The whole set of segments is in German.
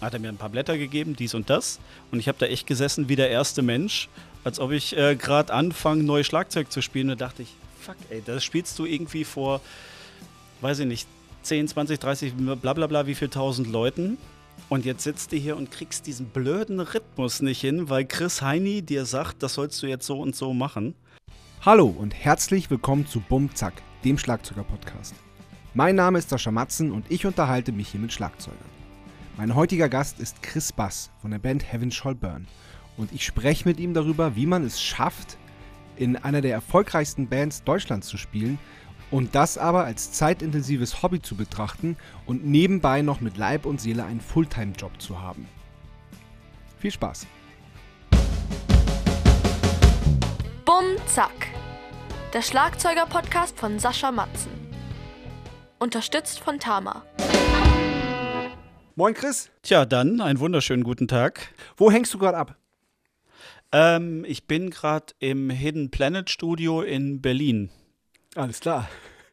Hat er mir ein paar Blätter gegeben, dies und das. Und ich habe da echt gesessen wie der erste Mensch, als ob ich äh, gerade anfange, neues Schlagzeug zu spielen. Und da dachte ich, fuck, ey, das spielst du irgendwie vor, weiß ich nicht, 10, 20, 30, bla bla bla, wie viel tausend Leuten. Und jetzt sitzt du hier und kriegst diesen blöden Rhythmus nicht hin, weil Chris Heini dir sagt, das sollst du jetzt so und so machen. Hallo und herzlich willkommen zu Bum Zack, dem Schlagzeuger-Podcast. Mein Name ist Sascha Matzen und ich unterhalte mich hier mit Schlagzeugern. Mein heutiger Gast ist Chris Bass von der Band Heaven Shall Burn und ich spreche mit ihm darüber, wie man es schafft, in einer der erfolgreichsten Bands Deutschlands zu spielen und das aber als zeitintensives Hobby zu betrachten und nebenbei noch mit Leib und Seele einen Fulltime-Job zu haben. Viel Spaß! Bum Zack. Der Schlagzeuger-Podcast von Sascha Matzen. Unterstützt von Tama. Moin Chris, Tja, dann einen wunderschönen guten Tag. wo hängst du gerade ab? Ähm, ich bin gerade im Hidden Planet Studio in Berlin. Alles klar.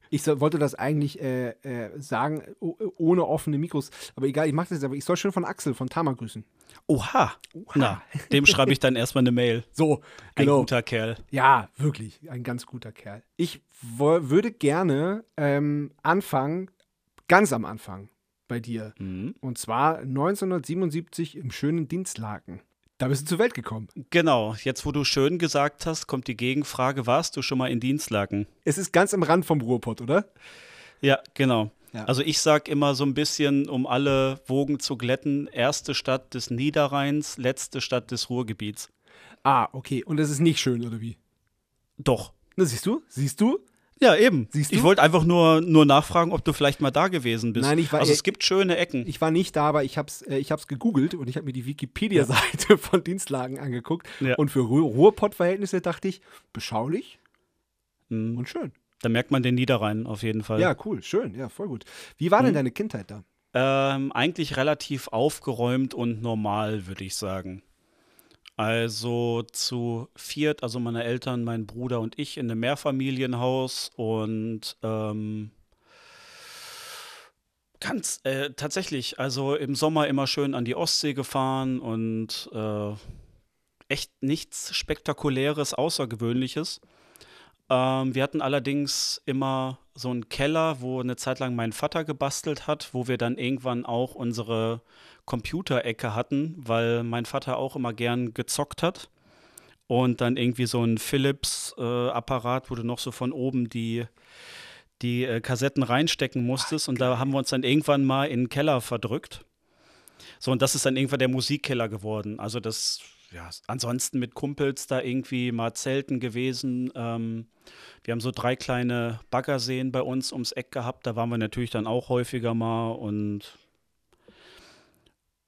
Ich soll, wollte das eigentlich äh, äh, sagen, ohne offene Mikros. Aber egal, ich mache das jetzt. Aber ich soll schön von Axel von Tama grüßen. Oha. Na, dem schreibe ich dann erstmal eine Mail. So, Ein genau. guter Kerl. Ja, wirklich. Ein ganz guter Kerl. Ich würde gerne ähm, anfangen, ganz am Anfang bei dir. Mhm. Und zwar 1977 im schönen Dienstlaken. Da bist du zur Welt gekommen. Genau, jetzt wo du schön gesagt hast, kommt die Gegenfrage, warst du schon mal in Dienstlaken? Es ist ganz am Rand vom Ruhrpott, oder? Ja, genau. Ja. Also ich sag immer so ein bisschen, um alle Wogen zu glätten, erste Stadt des Niederrheins, letzte Stadt des Ruhrgebiets. Ah, okay. Und es ist nicht schön, oder wie? Doch. Na, siehst du? Siehst du? Ja, eben. Siehst ich du? wollte einfach nur, nur nachfragen, ob du vielleicht mal da gewesen bist. Nein, ich war- also es gibt schöne Ecken. Ich war nicht da, aber ich habe es äh, ich hab's gegoogelt und ich habe mir die Wikipedia-Seite von Dienstlagen angeguckt. Ja. Und für Ruhr Ruhrpott-Verhältnisse dachte ich, beschaulich Mhm. und schön. Da merkt man den Niederrhein auf jeden Fall. Ja, cool, schön, ja, voll gut. Wie war denn Mhm. deine Kindheit da? Ähm, eigentlich relativ aufgeräumt und normal, würde ich sagen. Also zu viert, also meine Eltern, mein Bruder und ich in einem Mehrfamilienhaus und ähm, ganz äh, tatsächlich, also im Sommer immer schön an die Ostsee gefahren und äh, echt nichts Spektakuläres, Außergewöhnliches. Ähm, wir hatten allerdings immer so einen Keller, wo eine Zeit lang mein Vater gebastelt hat, wo wir dann irgendwann auch unsere Computerecke hatten, weil mein Vater auch immer gern gezockt hat. Und dann irgendwie so ein Philips-Apparat, wo du noch so von oben die, die äh, Kassetten reinstecken musstest. Und da haben wir uns dann irgendwann mal in den Keller verdrückt. So, und das ist dann irgendwann der Musikkeller geworden. Also das, ja, ansonsten mit Kumpels da irgendwie mal Zelten gewesen. Ähm, wir haben so drei kleine Baggerseen bei uns ums Eck gehabt. Da waren wir natürlich dann auch häufiger mal und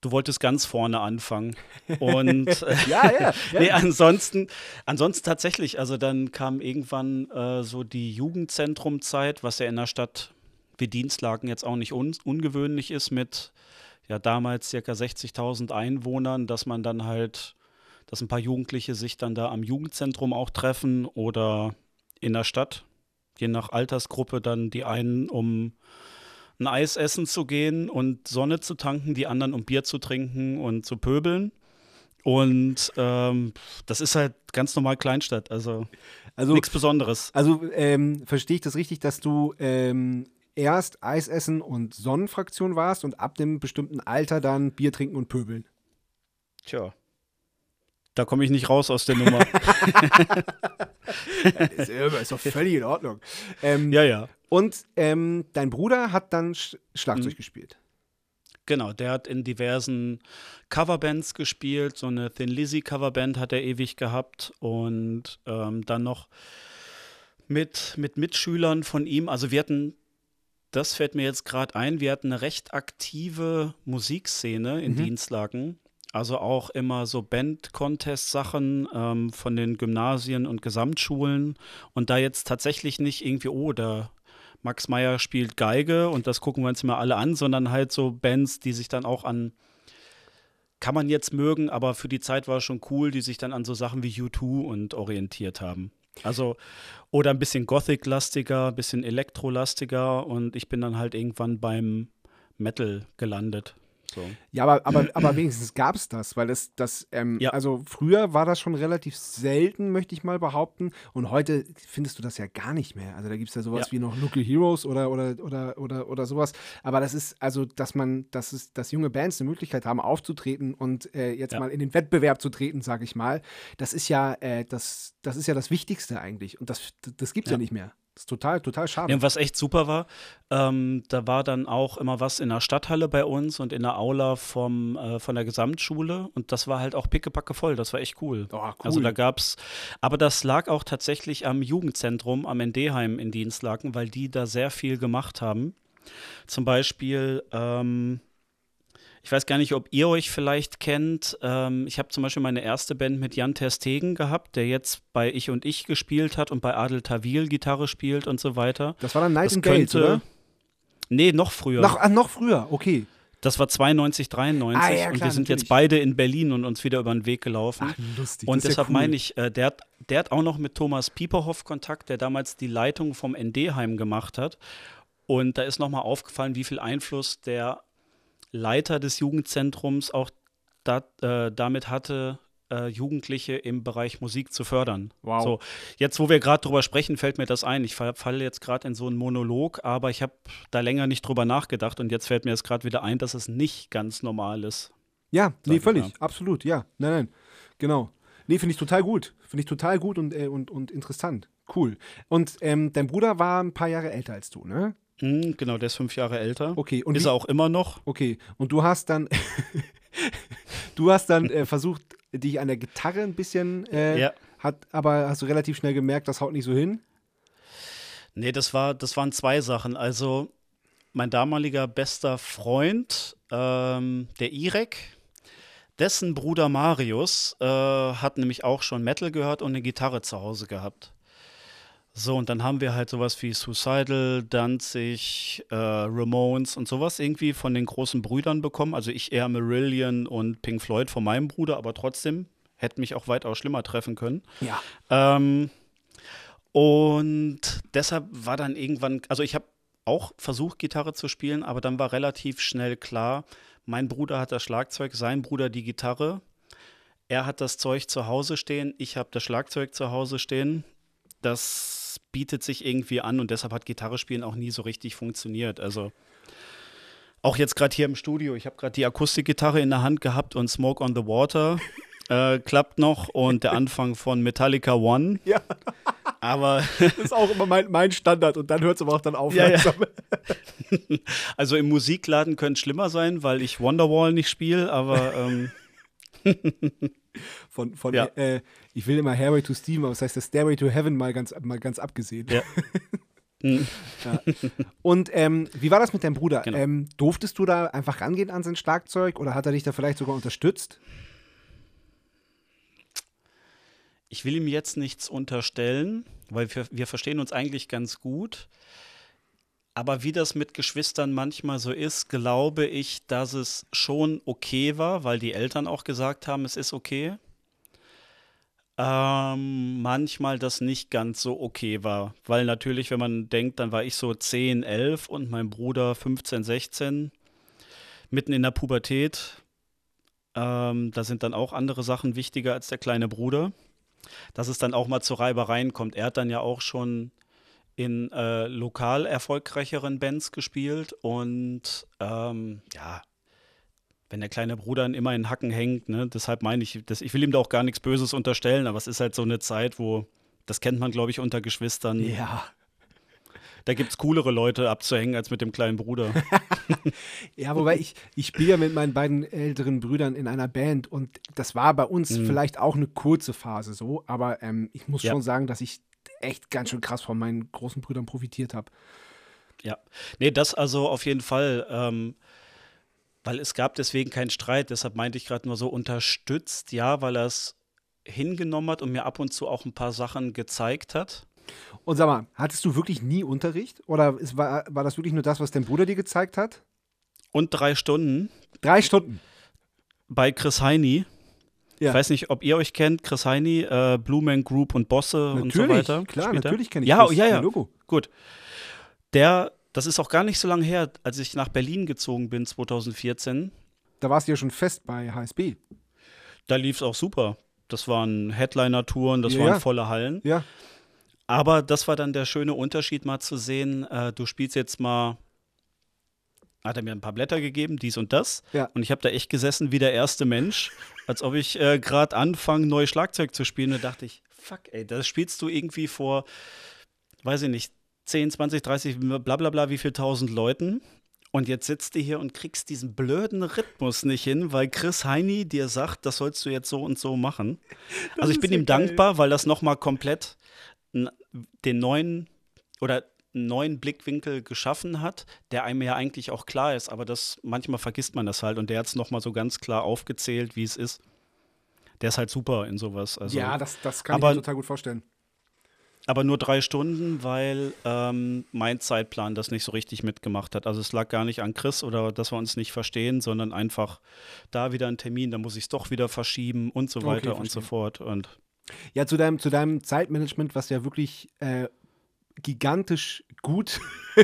du wolltest ganz vorne anfangen. Und äh, Ja, ja. nee, ansonsten, ansonsten tatsächlich, also dann kam irgendwann äh, so die Jugendzentrumzeit, was ja in einer Stadt wie Dienstlaken jetzt auch nicht un ungewöhnlich ist, mit ja damals circa 60.000 Einwohnern, dass man dann halt, dass ein paar Jugendliche sich dann da am Jugendzentrum auch treffen oder in der Stadt, je nach Altersgruppe dann die einen um ein Eis essen zu gehen und Sonne zu tanken, die anderen um Bier zu trinken und zu pöbeln. Und ähm, das ist halt ganz normal Kleinstadt, also Also, nichts Besonderes. also ähm, verstehe ich das richtig, dass du ähm, erst Eis essen und Sonnenfraktion warst und ab dem bestimmten Alter dann Bier trinken und pöbeln? Tja. Da komme ich nicht raus aus der Nummer. ist, ist doch völlig in Ordnung. Ähm, ja, ja. Und ähm, dein Bruder hat dann Sch Schlagzeug Mhm. gespielt. Genau, der hat in diversen Coverbands gespielt. So eine Thin Lizzy Coverband hat er ewig gehabt. Und ähm, dann noch mit, mit Mitschülern von ihm. Also wir hatten, das fällt mir jetzt gerade ein, wir hatten eine recht aktive Musikszene in Mhm. Dienstlaken. Also auch immer so Band-Contest-Sachen ähm, von den Gymnasien und Gesamtschulen. Und da jetzt tatsächlich nicht irgendwie, oh, der Max Meyer spielt Geige und das gucken wir uns immer alle an, sondern halt so Bands, die sich dann auch an, kann man jetzt mögen, aber für die Zeit war es schon cool, die sich dann an so Sachen wie U2 und orientiert haben. Also, oder ein bisschen Gothic-lastiger, ein bisschen Elektro-lastiger und ich bin dann halt irgendwann beim Metal gelandet. So. Ja, aber, aber, aber wenigstens gab es das, weil das, das ähm, Ja. also früher war das schon relativ selten, möchte ich mal behaupten. Und heute findest du das ja gar nicht mehr. Also da gibt es ja sowas Ja. wie noch Local Heroes oder, oder, oder, oder, oder sowas. Aber das ist, also, dass man, dass es, dass junge Bands eine Möglichkeit haben, aufzutreten und äh, jetzt Ja. mal in den Wettbewerb zu treten, sage ich mal, das ist ja, äh, das, das ist ja das Wichtigste eigentlich. Und das, das gibt es. Ja. nicht mehr. Das ist total, total schade. Ja, und was echt super war, ähm, da war dann auch immer was in der Stadthalle bei uns und in der Aula vom, äh, von der Gesamtschule und das war halt auch pickepacke voll, das war echt cool. Oh, cool. Also da gab's, aber das lag auch tatsächlich am Jugendzentrum am ND-Heim in Dienstlaken, weil die da sehr viel gemacht haben. Zum Beispiel, ähm, ich weiß gar nicht, ob ihr euch vielleicht kennt. Ähm, ich habe zum Beispiel meine erste Band mit Jan Terstegen gehabt, der jetzt bei Ich und Ich gespielt hat und bei Adel Tawil Gitarre spielt und so weiter. das war dann könnte. oder? Nee, noch früher. Noch, ah, noch früher, okay. Das war 92, 93 Ah, ja, und klar, wir sind natürlich. jetzt beide in Berlin und uns wieder über den Weg gelaufen. Ach, lustig. und das ist ja deshalb cool. meine ich, äh, der, hat, der hat auch noch mit Thomas Pieperhoff Kontakt, der damals die Leitung vom ND-Heim gemacht hat. Und da ist nochmal aufgefallen, wie viel Einfluss der Leiter des Jugendzentrums auch da, äh, damit hatte, äh, Jugendliche im Bereich Musik zu fördern. Wow. So, jetzt, wo wir gerade drüber sprechen, fällt mir das ein. Ich fall- falle jetzt gerade in so einen Monolog, aber ich habe da länger nicht drüber nachgedacht und jetzt fällt mir das gerade wieder ein, dass es nicht ganz normal ist. Ja, nee, völlig, mal. absolut, ja. Nein, nein, genau. Nee, finde ich total gut. Finde ich total gut und, äh, und, und interessant. Cool. Und ähm, dein Bruder war ein paar Jahre älter als du, ne? Hm, genau, der ist fünf Jahre älter. Okay, und ist wie- er auch immer noch. Okay, und du hast dann, du hast dann äh, versucht, dich an der Gitarre ein bisschen, äh, Ja. hat, aber hast du relativ schnell gemerkt, das haut nicht so hin. Nee, das, war, das waren zwei Sachen. Also, mein damaliger bester Freund, ähm, der Irek, dessen Bruder Marius äh, hat nämlich auch schon Metal gehört und eine Gitarre zu Hause gehabt. So, und dann haben wir halt sowas wie Suicidal, Danzig, äh, Ramones und sowas irgendwie von den großen Brüdern bekommen. Also ich eher Marillion und Pink Floyd von meinem Bruder, aber trotzdem hätte mich auch weitaus schlimmer treffen können. Ja. Ähm, und deshalb war dann irgendwann, also ich habe auch versucht, Gitarre zu spielen, aber dann war relativ schnell klar, mein Bruder hat das Schlagzeug, sein Bruder die Gitarre. Er hat das Zeug zu Hause stehen, ich habe das Schlagzeug zu Hause stehen. Das bietet sich irgendwie an und deshalb hat Gitarre spielen auch nie so richtig funktioniert. Also auch jetzt gerade hier im Studio, ich habe gerade die Akustikgitarre in der Hand gehabt und Smoke on the Water äh, klappt noch und der Anfang von Metallica One. Ja. Aber Das ist auch immer mein, mein Standard und dann hört es aber auch dann auf. Ja, ja. also im Musikladen könnte es schlimmer sein, weil ich Wonderwall nicht spiele, aber ähm, Von, von Ja. äh, ich will immer Hairway to Steam, aber das heißt der Stairway to Heaven mal ganz, mal ganz abgesehen. Ja. mm, Und ähm, wie war das mit deinem Bruder? Genau. Ähm, durftest du da einfach rangehen an sein Schlagzeug oder hat er dich da vielleicht sogar unterstützt? ich will ihm jetzt nichts unterstellen, weil wir, wir verstehen uns eigentlich ganz gut. Aber wie das mit Geschwistern manchmal so ist, glaube ich, dass es schon okay war, weil die Eltern auch gesagt haben, es ist okay. Ähm, manchmal das nicht ganz so okay war, weil natürlich, wenn man denkt, dann war ich so 10, 11 und mein Bruder 15, 16, mitten in der Pubertät. Ähm, da sind dann auch andere Sachen wichtiger als der kleine Bruder dass es dann auch mal zu Reibereien kommt. Er hat dann ja auch schon in äh, lokal erfolgreicheren Bands gespielt und ähm, ja, wenn der kleine Bruder dann immer in Hacken hängt, ne, deshalb meine ich, das, ich will ihm da auch gar nichts Böses unterstellen, aber es ist halt so eine Zeit, wo, das kennt man, glaube ich, unter Geschwistern. Ja. Da gibt es coolere Leute abzuhängen als mit dem kleinen Bruder. Ja, wobei ich, ich spiele ja mit meinen beiden älteren Brüdern in einer Band und das war bei uns Mhm. vielleicht auch eine kurze Phase so, aber ähm, ich muss Ja. schon sagen, dass ich echt ganz schön krass von meinen großen Brüdern profitiert habe. Ja, nee, das also auf jeden Fall, ähm, weil es gab deswegen keinen Streit, deshalb meinte ich gerade nur so unterstützt, ja, weil er es hingenommen hat und mir ab und zu auch ein paar Sachen gezeigt hat. Und sag mal, hattest du wirklich nie Unterricht oder es war, war das wirklich nur das, was dein Bruder dir gezeigt hat? Und drei Stunden Drei Stunden. bei Chris Heini. Ja. Ich weiß nicht, ob ihr euch kennt, Chris Heini, äh, Blue Man Group und Bosse und so Natürlich, weiter. klar, spielt er. natürlich kenne ich Ja, das. ja, ja. Logo. Gut. Der, das ist auch gar nicht so lange her, als ich nach Berlin gezogen bin, 2014. da warst du ja schon fest bei HSB. Da lief es auch super. Das waren Headliner-Touren, das Ja, waren volle Hallen. Ja. Aber das war dann der schöne Unterschied, mal zu sehen, äh, du spielst jetzt mal, hat er mir ein paar Blätter gegeben, dies und das. Ja. Und ich habe da echt gesessen wie der erste Mensch, als ob ich äh, gerade anfange, neues Schlagzeug zu spielen. Da dachte ich, fuck, ey, das spielst du irgendwie vor, weiß ich nicht, 10, 20, 30, bla bla bla, wie viel tausend Leuten. Und jetzt sitzt du hier und kriegst diesen blöden Rhythmus nicht hin, weil Chris Heini dir sagt, das sollst du jetzt so und so machen. also ich bin ihm geil. dankbar, weil das nochmal komplett den neuen oder einen neuen Blickwinkel geschaffen hat, der einem ja eigentlich auch klar ist, aber das manchmal vergisst man das halt und der hat es nochmal so ganz klar aufgezählt, wie es ist. Der ist halt super in sowas. Also, ja, das, das kann aber- ich mir total gut vorstellen. aber nur drei Stunden, weil ähm, mein Zeitplan das nicht so richtig mitgemacht hat. Also es lag gar nicht an Chris oder dass wir uns nicht verstehen, sondern einfach da wieder ein Termin, da muss ich es doch wieder verschieben und so Okay, weiter und so fort. Und Ja, zu deinem, zu deinem Zeitmanagement, was ja wirklich äh, gigantisch gut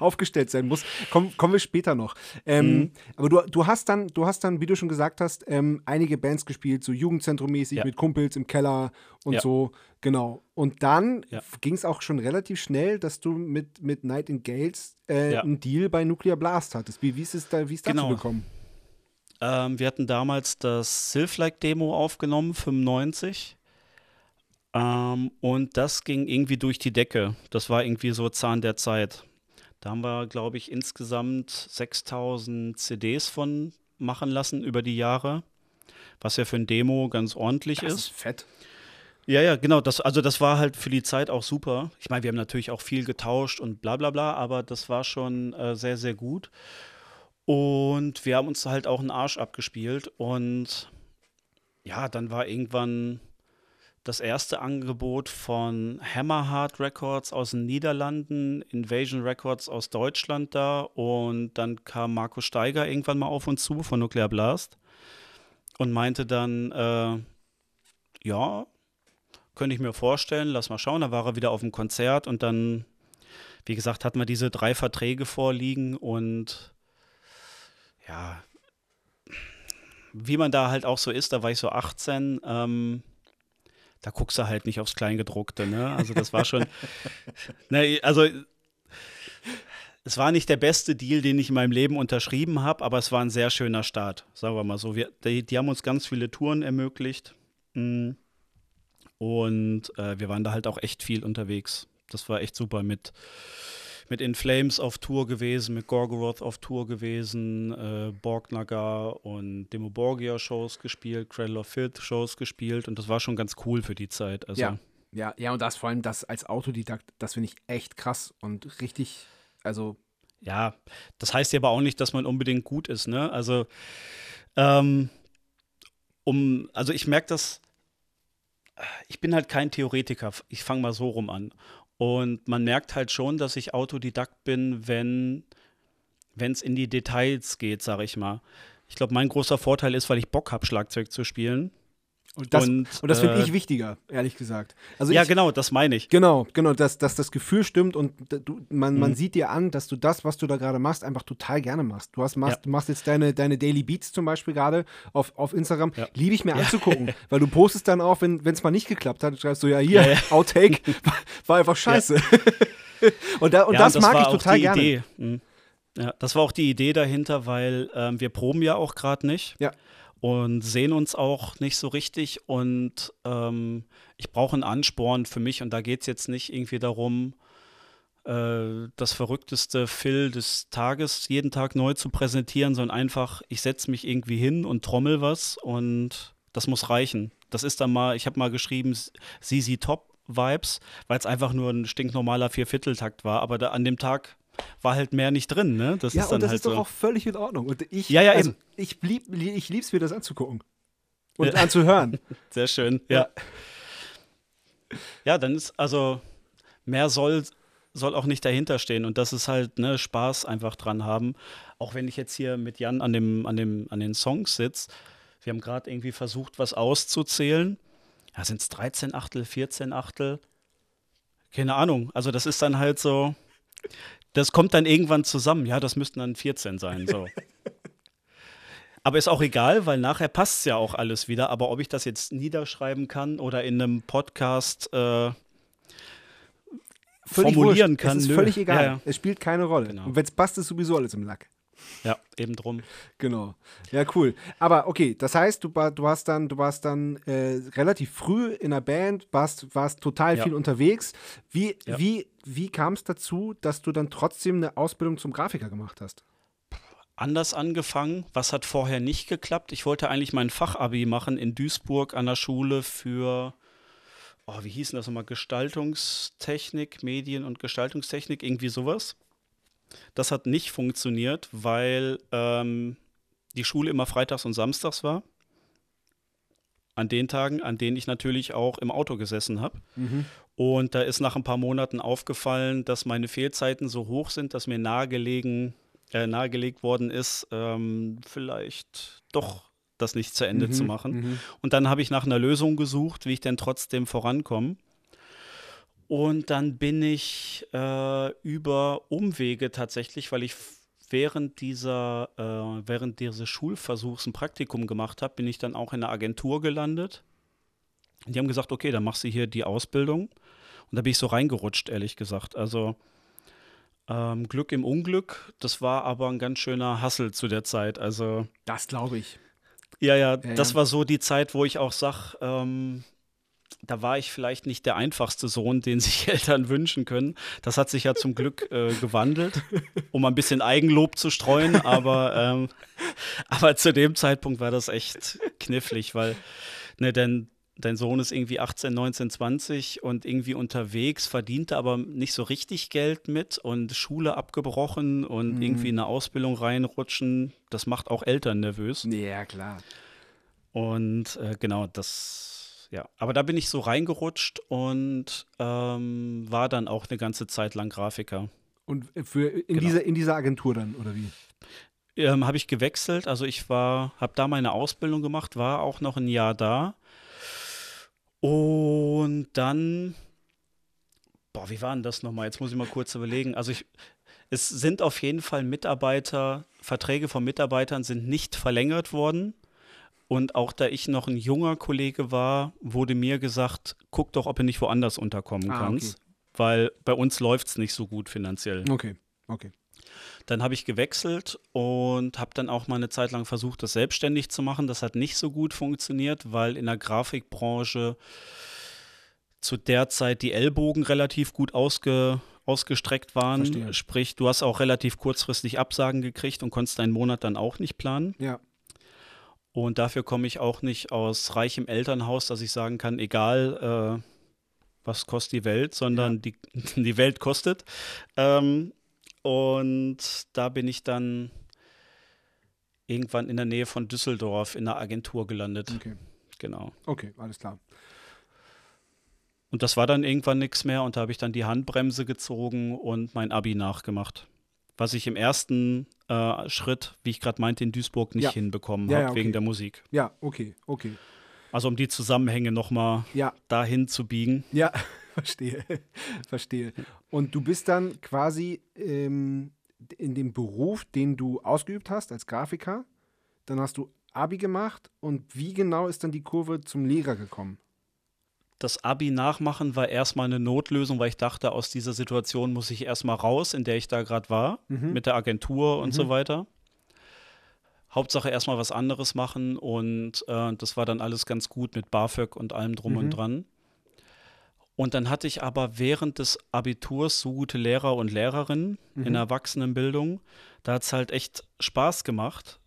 aufgestellt sein muss, komm, kommen wir später noch. Ähm, Mhm. Aber du, du hast dann, du hast dann, wie du schon gesagt hast, ähm, einige Bands gespielt, so Jugendzentrum-mäßig Ja. mit Kumpels im Keller und Ja. so, genau. Und dann Ja. ging es auch schon relativ schnell, dass du mit, mit Nightingales äh, Ja. einen Deal bei Nuclear Blast hattest. Wie, wie ist es da, wie ist dazu Genau. gekommen? Ähm, wir hatten damals das Sylph-Like-Demo aufgenommen, 95. Ähm, und das ging irgendwie durch die Decke. Das war irgendwie so Zahn der Zeit. Da haben wir, glaube ich, insgesamt 6000 CDs von machen lassen über die Jahre. Was ja für ein Demo ganz ordentlich Das ist. fett. Ja, ja, genau. Das, also das war halt für die Zeit auch super. Ich meine, wir haben natürlich auch viel getauscht und bla bla bla, aber das war schon äh, sehr, sehr gut. Und wir haben uns halt auch einen Arsch abgespielt. Und ja, dann war irgendwann das erste Angebot von Hammerheart Records aus den Niederlanden, Invasion Records aus Deutschland da. Und dann kam Marco Steiger irgendwann mal auf uns zu von Nuclear Blast und meinte dann, äh, ja, könnte ich mir vorstellen, lass mal schauen. Da war er wieder auf dem Konzert und dann, wie gesagt, hatten wir diese drei Verträge vorliegen und ja, wie man da halt auch so ist, da war ich so 18, ähm, da guckst du halt nicht aufs Kleingedruckte, ne? Also das war schon, ne, also es war nicht der beste Deal, den ich in meinem Leben unterschrieben habe, aber es war ein sehr schöner Start, sagen wir mal so. Wir, die, die haben uns ganz viele Touren ermöglicht. Mm. Und äh, wir waren da halt auch echt viel unterwegs. Das war echt super mit, mit In Flames auf Tour gewesen, mit Gorgoroth auf Tour gewesen, äh, Borgnagar und Demo Borgia Shows gespielt, Cradle of Filth Shows gespielt und das war schon ganz cool für die Zeit. Also, Ja. Ja, ja, und das vor allem das als Autodidakt, das finde ich echt krass und richtig, also Ja, das heißt ja aber auch nicht, dass man unbedingt gut ist, ne? Also, ähm, um, also ich merke das, ich bin halt kein Theoretiker, ich fange mal so rum an. Und man merkt halt schon, dass ich Autodidakt bin, wenn es in die Details geht, sage ich mal. Ich glaube, mein großer Vorteil ist, weil ich Bock habe, Schlagzeug zu spielen. Und das, und, Und, das finde äh, ich wichtiger, ehrlich gesagt. Also ja, ich, genau, das meine ich. Genau, genau, dass, dass das Gefühl stimmt und du, man, man Mhm. sieht dir an, dass du das, was du da gerade machst, einfach total gerne machst. Du hast, machst, Ja. machst jetzt deine, deine Daily Beats zum Beispiel gerade auf, auf Instagram. Ja. Liebe ich mir anzugucken, weil du postest dann auch, wenn es mal nicht geklappt hat, schreibst du ja hier, Ja, ja. Outtake, war, war einfach scheiße. und da, und Ja, das, mag ich total gerne. Idee. Mhm. Ja, das war auch die Idee dahinter, weil ähm, wir proben ja auch gerade nicht Ja. Und sehen uns auch nicht so richtig. Und ähm, ich brauche einen Ansporn für mich. Und da geht es jetzt nicht irgendwie darum, äh, das verrückteste Phil des Tages jeden Tag neu zu präsentieren, sondern einfach, ich setze mich irgendwie hin und trommel was und das muss reichen. Das ist dann mal, ich habe mal geschrieben, Sisi Top Vibes, weil es einfach nur ein stinknormaler Viervierteltakt war. Aber da, an dem Tag war halt mehr nicht drin, ne? Das Ja, ist und dann das halt ist doch so. auch völlig in Ordnung. Und ich, Ja, ja, also, eben. ich, lieb, ich lieb's mir, das anzugucken. Und Ja. anzuhören. Sehr schön, ja. Ja, dann ist, also, mehr soll, soll auch nicht dahinter stehen. Und das ist halt, ne, Spaß einfach dran haben. Auch wenn ich jetzt hier mit Jan an, dem, an, dem, an den Songs sitze. Wir haben gerade irgendwie versucht, was auszuzählen. Ja, sind es 13 Achtel, 14 Achtel? Keine Ahnung. Also, das ist dann halt so. Das kommt dann irgendwann zusammen. Ja, das müssten dann 14 sein. So. Aber ist auch egal, weil nachher passt es ja auch alles wieder. Aber ob ich das jetzt niederschreiben kann oder in einem Podcast äh, formulieren wurscht. kann. Es ist nö. völlig egal. Ja, ja. Es spielt keine Rolle. Genau. Und wenn es passt, ist sowieso alles im Lack. ja eben drum. Genau. Ja, cool. Aber okay, das heißt, du, war- du warst dann, du warst dann äh, relativ früh in der Band, warst, warst total Ja. viel unterwegs. Wie, wie, wie kam es dazu, dass du dann trotzdem eine Ausbildung zum Grafiker gemacht hast? anders angefangen. Was hat vorher nicht geklappt? Ich wollte eigentlich mein Fachabi machen in Duisburg an der Schule für, oh, wie hieß denn das nochmal? Gestaltungstechnik, Medien- und Gestaltungstechnik, irgendwie sowas. Das hat nicht funktioniert, weil ähm, die Schule immer freitags und samstags war. An den Tagen, an denen ich natürlich auch im Auto gesessen habe. Und da ist nach ein paar Monaten aufgefallen, dass meine Fehlzeiten so hoch sind, dass mir nahegelegen, äh, nahegelegt worden ist, ähm, vielleicht doch das nicht zu Ende zu machen. Und dann habe ich nach einer Lösung gesucht, wie ich denn trotzdem vorankomme. Und dann bin ich äh, über Umwege tatsächlich, weil ich während dieser, äh, während dieses Schulversuchs ein Praktikum gemacht habe, bin ich dann auch in einer Agentur gelandet. Die haben gesagt, okay, dann machst du hier die Ausbildung. Und da bin ich so reingerutscht, ehrlich gesagt. Also ähm, Glück im Unglück, das war aber ein ganz schöner Hassel zu der Zeit. Also Das glaube ich. ja, ja, Ja, das ja. war so die Zeit, wo ich auch sag, ähm, da war ich vielleicht nicht der einfachste Sohn, den sich Eltern wünschen können. Das hat sich ja zum Glück äh, gewandelt, um ein bisschen Eigenlob zu streuen, aber, ähm, aber zu dem Zeitpunkt war das echt knifflig, weil ne, denn dein Sohn ist irgendwie 18, 19, 20 und irgendwie unterwegs, verdiente aber nicht so richtig Geld mit und Schule abgebrochen und Mhm. irgendwie in eine Ausbildung reinrutschen, das macht auch Eltern nervös. Ja, klar. Und äh, genau, das, ja. Aber da bin ich so reingerutscht und ähm, war dann auch eine ganze Zeit lang Grafiker. Und für in, Genau. dieser, in dieser Agentur dann, oder wie? Ähm, habe ich gewechselt, also ich war, habe da meine Ausbildung gemacht, war auch noch ein Jahr da. Und dann, boah, wie war denn das nochmal? Jetzt muss ich mal kurz überlegen. Also ich, es sind auf jeden Fall Mitarbeiter, Verträge von Mitarbeitern sind nicht verlängert worden. Und auch da ich noch ein junger Kollege war, wurde mir gesagt, guck doch, ob du nicht woanders unterkommen Ah, kannst. okay. Weil bei uns läuft es nicht so gut finanziell. Okay, okay. Dann habe ich gewechselt und habe dann auch mal eine Zeit lang versucht, das selbstständig zu machen. Das hat nicht so gut funktioniert, weil in der Grafikbranche zu der Zeit die Ellbogen relativ gut ausge, ausgestreckt waren. Verstehe. Sprich, du hast auch relativ kurzfristig Absagen gekriegt und konntest deinen Monat dann auch nicht planen. Ja. Und dafür komme ich auch nicht aus reichem Elternhaus, dass ich sagen kann, egal, äh, was kostet die Welt, sondern die, die Welt kostet. Ähm, und da bin ich dann irgendwann in der Nähe von Düsseldorf in einer Agentur gelandet. Okay. Genau. Okay, alles klar. Und das war dann irgendwann nichts mehr und da habe ich dann die Handbremse gezogen und mein Abi nachgemacht. Was ich im ersten äh, Schritt, wie ich gerade meinte, in Duisburg nicht Ja. hinbekommen Ja, habe, ja, okay. wegen der Musik. Ja, okay, okay. Also um die Zusammenhänge nochmal Ja, dahin zu biegen. ja, verstehe. verstehe. Und du bist dann quasi ähm, in dem Beruf, den du ausgeübt hast als Grafiker, dann hast du Abi gemacht und wie genau ist dann die Kurve zum Lehrer gekommen? Das Abi nachmachen war erstmal eine Notlösung, weil ich dachte, aus dieser Situation muss ich erstmal raus, in der ich da gerade war, mit der Agentur und so weiter. Hauptsache erstmal was anderes machen und äh, das war dann alles ganz gut mit BAföG und allem drum und dran. Und dann hatte ich aber während des Abiturs so gute Lehrer und Lehrerinnen in der Erwachsenenbildung, da hat es halt echt Spaß gemacht,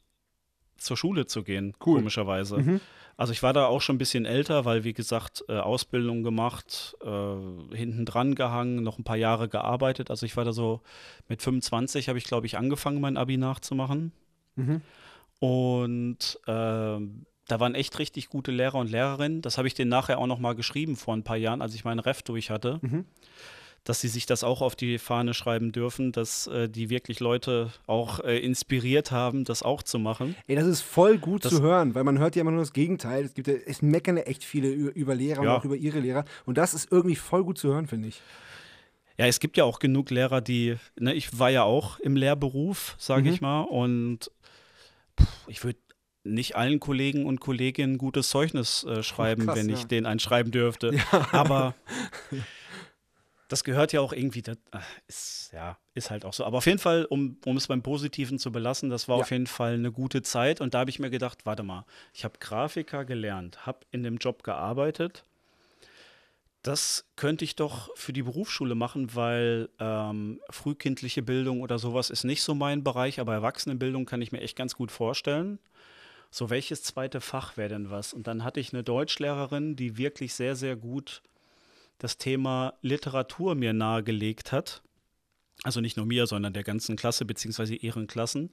zur Schule zu gehen, Cool. komischerweise. Also ich war da auch schon ein bisschen älter, weil wie gesagt, äh, Ausbildung gemacht, äh, hinten dran gehangen, noch ein paar Jahre gearbeitet. Also ich war da so mit 25 habe ich, glaube ich, angefangen, mein Abi nachzumachen. Und ähm, da waren echt richtig gute Lehrer und Lehrerinnen. Das habe ich denen nachher auch noch mal geschrieben vor ein paar Jahren, als ich meinen Ref durch hatte, dass sie sich das auch auf die Fahne schreiben dürfen, dass äh, die wirklich Leute auch äh, inspiriert haben, das auch zu machen. Ey, das ist voll gut Das- zu hören, weil man hört ja immer nur das Gegenteil. Es gibt ja, es meckern ja echt viele über, Lehrer Ja. und auch über ihre Lehrer. Und das ist irgendwie voll gut zu hören, finde ich. Ja, es gibt ja auch genug Lehrer, die, ne, ich war ja auch im Lehrberuf, sage Mhm. ich mal, und pff, ich würde nicht allen Kollegen und Kolleginnen ein gutes Zeugnis äh, schreiben, krass, wenn ich ja. den einschreiben dürfte. Aber das gehört ja auch irgendwie, das ist, ja, ist halt auch so. Aber auf jeden Fall, um, um es beim Positiven zu belassen, das war Ja. auf jeden Fall eine gute Zeit. Und da habe ich mir gedacht, warte mal, ich habe Grafiker gelernt, habe in dem Job gearbeitet. Das könnte ich doch für die Berufsschule machen, weil ähm, frühkindliche Bildung oder sowas ist nicht so mein Bereich, aber Erwachsenenbildung kann ich mir echt ganz gut vorstellen. So, welches zweite Fach wäre denn was? Und dann hatte ich eine Deutschlehrerin, die wirklich sehr, sehr gut das Thema Literatur mir nahegelegt hat. Also nicht nur mir, sondern der ganzen Klasse beziehungsweise ihren Klassen.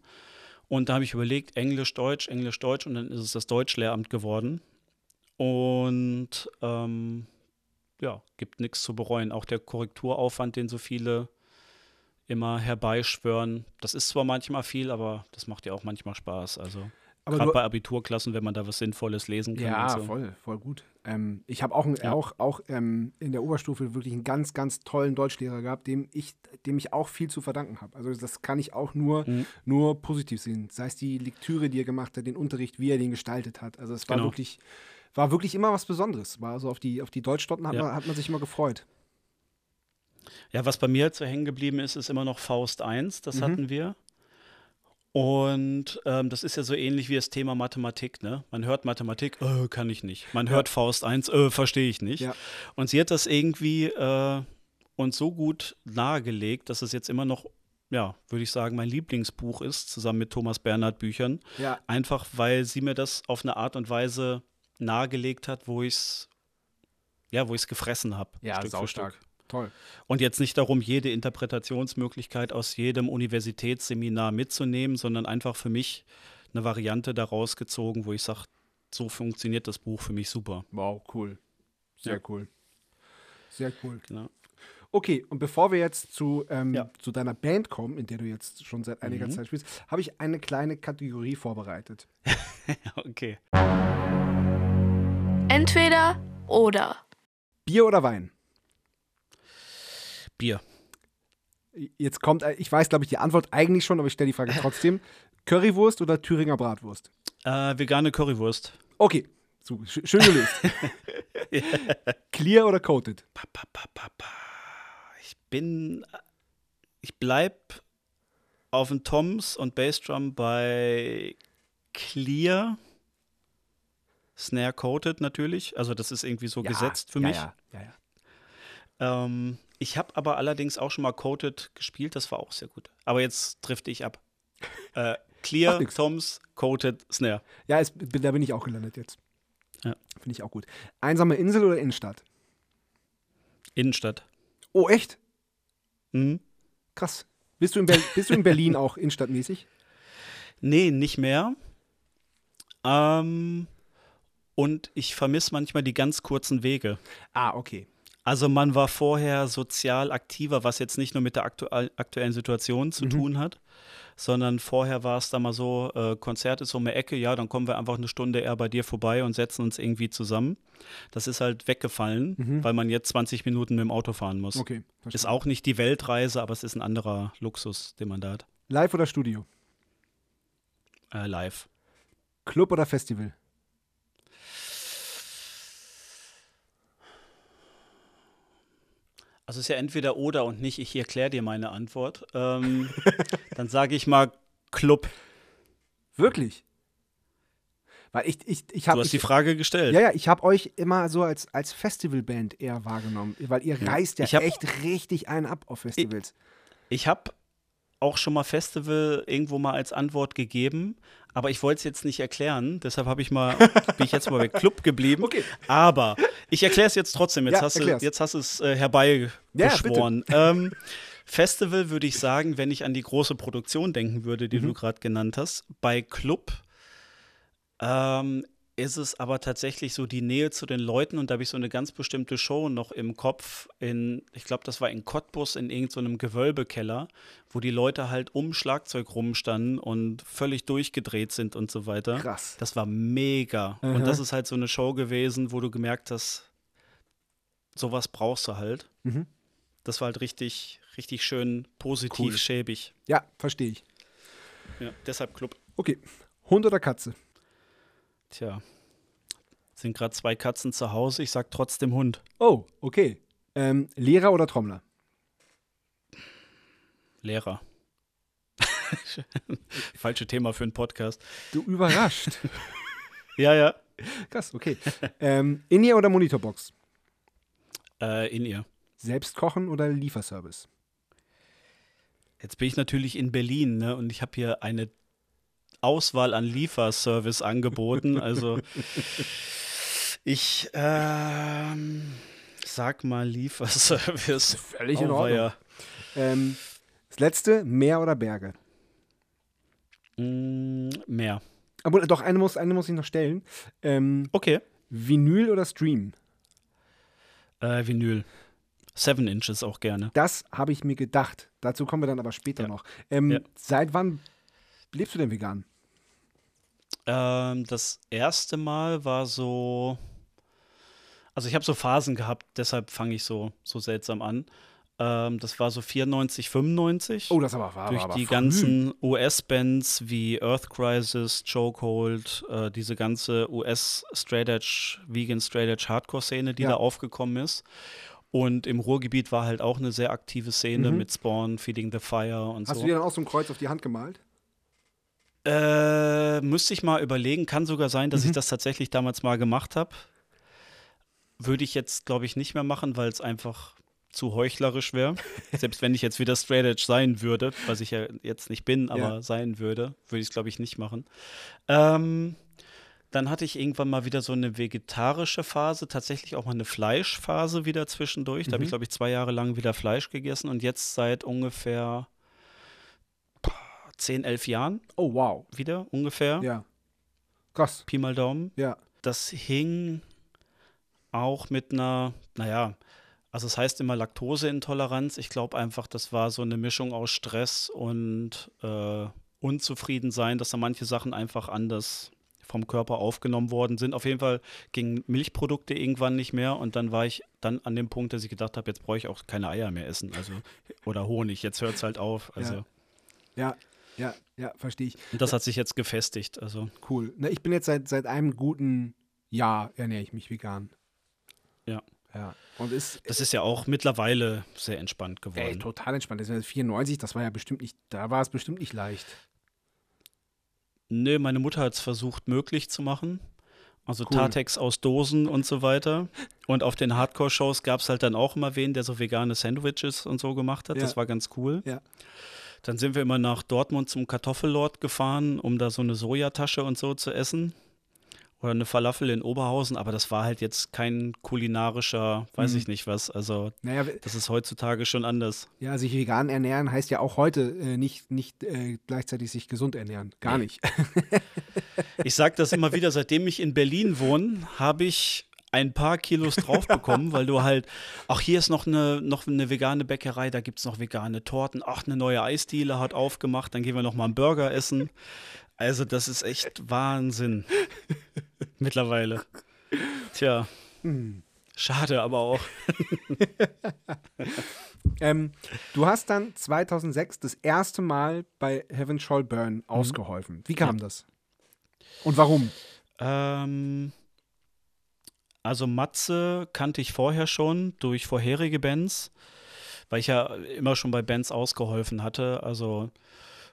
Und da habe ich überlegt, Englisch, Deutsch, Englisch, Deutsch und dann ist es das Deutschlehramt geworden. Und ähm, ja, gibt nichts zu bereuen. Auch der Korrekturaufwand, den so viele immer herbeischwören, das ist zwar manchmal viel, aber das macht ja auch manchmal Spaß. Also gerade bei Abiturklassen, wenn man da was Sinnvolles lesen kann. ja, so. voll, voll gut. Ähm, ich habe auch, Ja. auch, auch ähm, in der Oberstufe wirklich einen ganz, ganz tollen Deutschlehrer gehabt, dem ich, dem ich auch viel zu verdanken habe. Also das kann ich auch nur, Mhm. nur positiv sehen. Sei es die Lektüre, die er gemacht hat, den Unterricht, wie er den gestaltet hat. Also es war Genau. wirklich, war wirklich immer was Besonderes. War also auf die, auf die Deutschstunden hat, Ja. man, hat man sich immer gefreut. Ja, was bei mir so hängen geblieben ist, ist immer noch Faust 1, das Mhm. hatten wir. Und ähm, das ist ja so ähnlich wie das Thema Mathematik, ne? Man hört Mathematik, äh, kann ich nicht. Man hört Faust 1, äh, verstehe ich nicht. Ja. Und sie hat das irgendwie äh, uns so gut nahegelegt, dass es jetzt immer noch, ja, würde ich sagen, mein Lieblingsbuch ist, zusammen mit Thomas Bernhard Büchern. Ja, Einfach weil sie mir das auf eine Art und Weise nahegelegt hat, wo ich es, ja, wo ich es gefressen habe. ja saustark. Toll. Und jetzt nicht darum, jede Interpretationsmöglichkeit aus jedem Universitätsseminar mitzunehmen, sondern einfach für mich eine Variante daraus gezogen, wo ich sage, so funktioniert das Buch für mich super. Wow, cool. Sehr Ja. cool. Sehr cool. Genau. Okay, und bevor wir jetzt zu, ähm, Ja. zu deiner Band kommen, in der du jetzt schon seit einiger Mhm. Zeit spielst, habe ich eine kleine Kategorie vorbereitet. Okay. Entweder oder. Bier oder Wein? Bier. Jetzt kommt, äh, ich weiß, glaube ich, die Antwort eigentlich schon, aber ich stelle die Frage trotzdem. Currywurst oder Thüringer Bratwurst? Äh, vegane Currywurst. Okay, so, sch schön gelöst. Clear oder coated? Ich bin, ich bleib auf dem Toms und Bassdrum bei Clear. Snare coated natürlich. Also das ist irgendwie so gesetzt für ja, mich. Ja, ja, ja. Ähm, ich habe aber allerdings auch schon mal Coated gespielt, das war auch sehr gut. Aber jetzt drifte ich ab. Äh, Clear. Toms, Coated, Snare. ja es, da bin ich auch gelandet jetzt. Ja. Finde ich auch gut. Einsame Insel oder Innenstadt? Innenstadt. Oh, echt? Mhm. Krass. Bist du in, Ber bist du in Berlin auch innenstadtmäßig? Nee, nicht mehr. Ähm, und ich vermisse manchmal die ganz kurzen Wege. Ah, okay. Also man war vorher sozial aktiver, was jetzt nicht nur mit der aktuell, aktuellen Situation zu Mhm. tun hat, sondern vorher war es da mal so, äh, Konzert ist um die Ecke, ja, dann kommen wir einfach eine Stunde eher bei dir vorbei und setzen uns irgendwie zusammen. Das ist halt weggefallen, Mhm. weil man jetzt 20 Minuten mit dem Auto fahren muss. Okay. Ist verstehe. auch nicht die Weltreise, aber es ist ein anderer Luxus, den man da hat. Live oder Studio? Äh, live. Club oder Festival? Also es ist ja entweder oder und nicht, ich erkläre dir meine Antwort. Ähm, dann sage ich mal Club. Wirklich? Weil ich, ich, ich Du habe. hast die Frage gestellt. Ja, ja, ich habe euch immer so als, als Festivalband eher wahrgenommen, weil ihr reißt ja Ich hab- echt richtig einen ab auf Festivals. Ich habe auch schon mal Festival irgendwo mal als Antwort gegeben, aber ich wollte es jetzt nicht erklären, deshalb habe ich mal, bin ich jetzt mal bei Club geblieben. Okay. Aber ich erkläre es jetzt trotzdem. Jetzt Ja, hast du, erklär's. jetzt hast du es äh, Ja, herbeibeschworen. ähm, Festival würde ich sagen, wenn ich an die große Produktion denken würde, die Mhm. du gerade genannt hast. Bei Club ähm, ist es aber tatsächlich so die Nähe zu den Leuten und da habe ich so eine ganz bestimmte Show noch im Kopf in, ich glaube, das war in Cottbus in irgendeinem Gewölbekeller, wo die Leute halt um Schlagzeug rumstanden und völlig durchgedreht sind und so weiter. Krass. Das war mega. Aha. Und das ist halt so eine Show gewesen, wo du gemerkt hast, sowas brauchst du halt. Mhm. Das war halt richtig, richtig schön positiv, Cool. schäbig. Ja, verstehe ich. Ja, deshalb Club. Okay. Hund oder Katze? Tja. Sind gerade zwei Katzen zu Hause, ich sag trotzdem Hund. Oh, okay. Ähm, Lehrer oder Trommler? Lehrer. Falsche Thema für einen Podcast. Du überrascht. Ja, ja. Krass, okay. Ähm, In-Ear oder Monitorbox? Äh, in ihr. Selbst kochen oder Lieferservice? Jetzt bin ich natürlich in Berlin, ne? Und ich habe hier eine Auswahl an Lieferservice angeboten. Also ich ähm, sag mal Lieferservice. Völlig in Auweia. Ähm, das letzte, Meer oder Berge? Mm, mehr. Aber doch, eine muss, eine muss ich noch stellen. Ähm, Okay. Vinyl oder Stream? Äh, Vinyl. Seven Inches auch gerne. Das habe ich mir gedacht. Dazu kommen wir dann aber später Ja. noch. Ähm, Ja. Seit wann lebst du denn vegan? Ähm, das erste Mal war so. Also ich habe so Phasen gehabt, deshalb fange ich so, so seltsam an. Ähm, das war so 94, 95. Oh, das aber war, durch aber die ganzen US-Bands wie Earth Crisis, Chokehold, äh, diese ganze US-Straight Edge, Vegan Straight Edge Hardcore-Szene, die Ja. da aufgekommen ist. Und im Ruhrgebiet war halt auch eine sehr aktive Szene Mhm. mit Spawn, Feeding the Fire und Hast so. du dir dann auch so ein Kreuz auf die Hand gemalt? Äh, müsste ich mal überlegen. Kann sogar sein, dass Mhm. ich das tatsächlich damals mal gemacht habe. Würde ich jetzt, glaube ich, nicht mehr machen, weil es einfach zu heuchlerisch wäre. Selbst wenn ich jetzt wieder Straight Edge sein würde, was ich ja jetzt nicht bin, aber Ja. sein würde, würde ich es, glaube ich, nicht machen. Ähm, dann hatte ich irgendwann mal wieder so eine vegetarische Phase, tatsächlich auch mal eine Fleischphase wieder zwischendurch. Da habe Mhm. ich, glaube ich, zwei Jahre lang wieder Fleisch gegessen und jetzt seit ungefähr 10, 11 Jahren Oh, wow. wieder ungefähr. Ja. Krass. Pi mal Daumen. Ja. Das hing auch mit einer, naja, also es heißt immer Laktoseintoleranz. Ich glaube einfach, das war so eine Mischung aus Stress und äh, Unzufriedensein, dass da manche Sachen einfach anders vom Körper aufgenommen worden sind. Auf jeden Fall gingen Milchprodukte irgendwann nicht mehr und dann war ich dann an dem Punkt, dass ich gedacht habe, jetzt brauche ich auch keine Eier mehr essen. Also, oder Honig, jetzt hört es halt auf. Also, Ja. Ja, ja, ja, verstehe ich. und das hat sich jetzt gefestigt. Also, Cool. Na, ich bin jetzt seit, seit einem guten Jahr ernähre ich mich vegan. Ja. Ja. Und ist das ist ja auch mittlerweile sehr entspannt geworden. ey, total entspannt. Das ja 94, das war ja bestimmt nicht, da war es bestimmt nicht leicht. Nee, meine Mutter hat es versucht, möglich zu machen. Also Cool. Tartex aus Dosen und so weiter. Und auf den Hardcore-Shows gab es halt dann auch immer wen, der so vegane Sandwiches und so gemacht hat. Ja. Das war ganz cool. Ja. Dann sind wir immer nach Dortmund zum Kartoffellord gefahren, um da so eine Sojatasche und so zu essen. Oder eine Falafel in Oberhausen. Aber das war halt jetzt kein kulinarischer, weiß Mhm. ich nicht was. Also Naja, das ist heutzutage schon anders. ja, sich vegan ernähren heißt ja auch heute äh, nicht, nicht äh, gleichzeitig sich gesund ernähren. Gar Nee. nicht. Ich sage das immer wieder, seitdem ich in Berlin wohne, habe ich ein paar Kilos drauf bekommen, weil du halt, ach, hier ist noch eine, noch eine vegane Bäckerei, da gibt es noch vegane Torten, ach, eine neue Eisdiele hat aufgemacht, dann gehen wir noch mal einen Burger essen. Also, das ist echt Wahnsinn. Mittlerweile. Tja, schade aber auch. Ähm, du hast dann 2006 das erste Mal bei Heaven Shall Burn ausgeholfen. Wie kam das? Und warum? Ähm, also Matze kannte ich vorher schon durch vorherige Bands, weil ich ja immer schon bei Bands ausgeholfen hatte. Also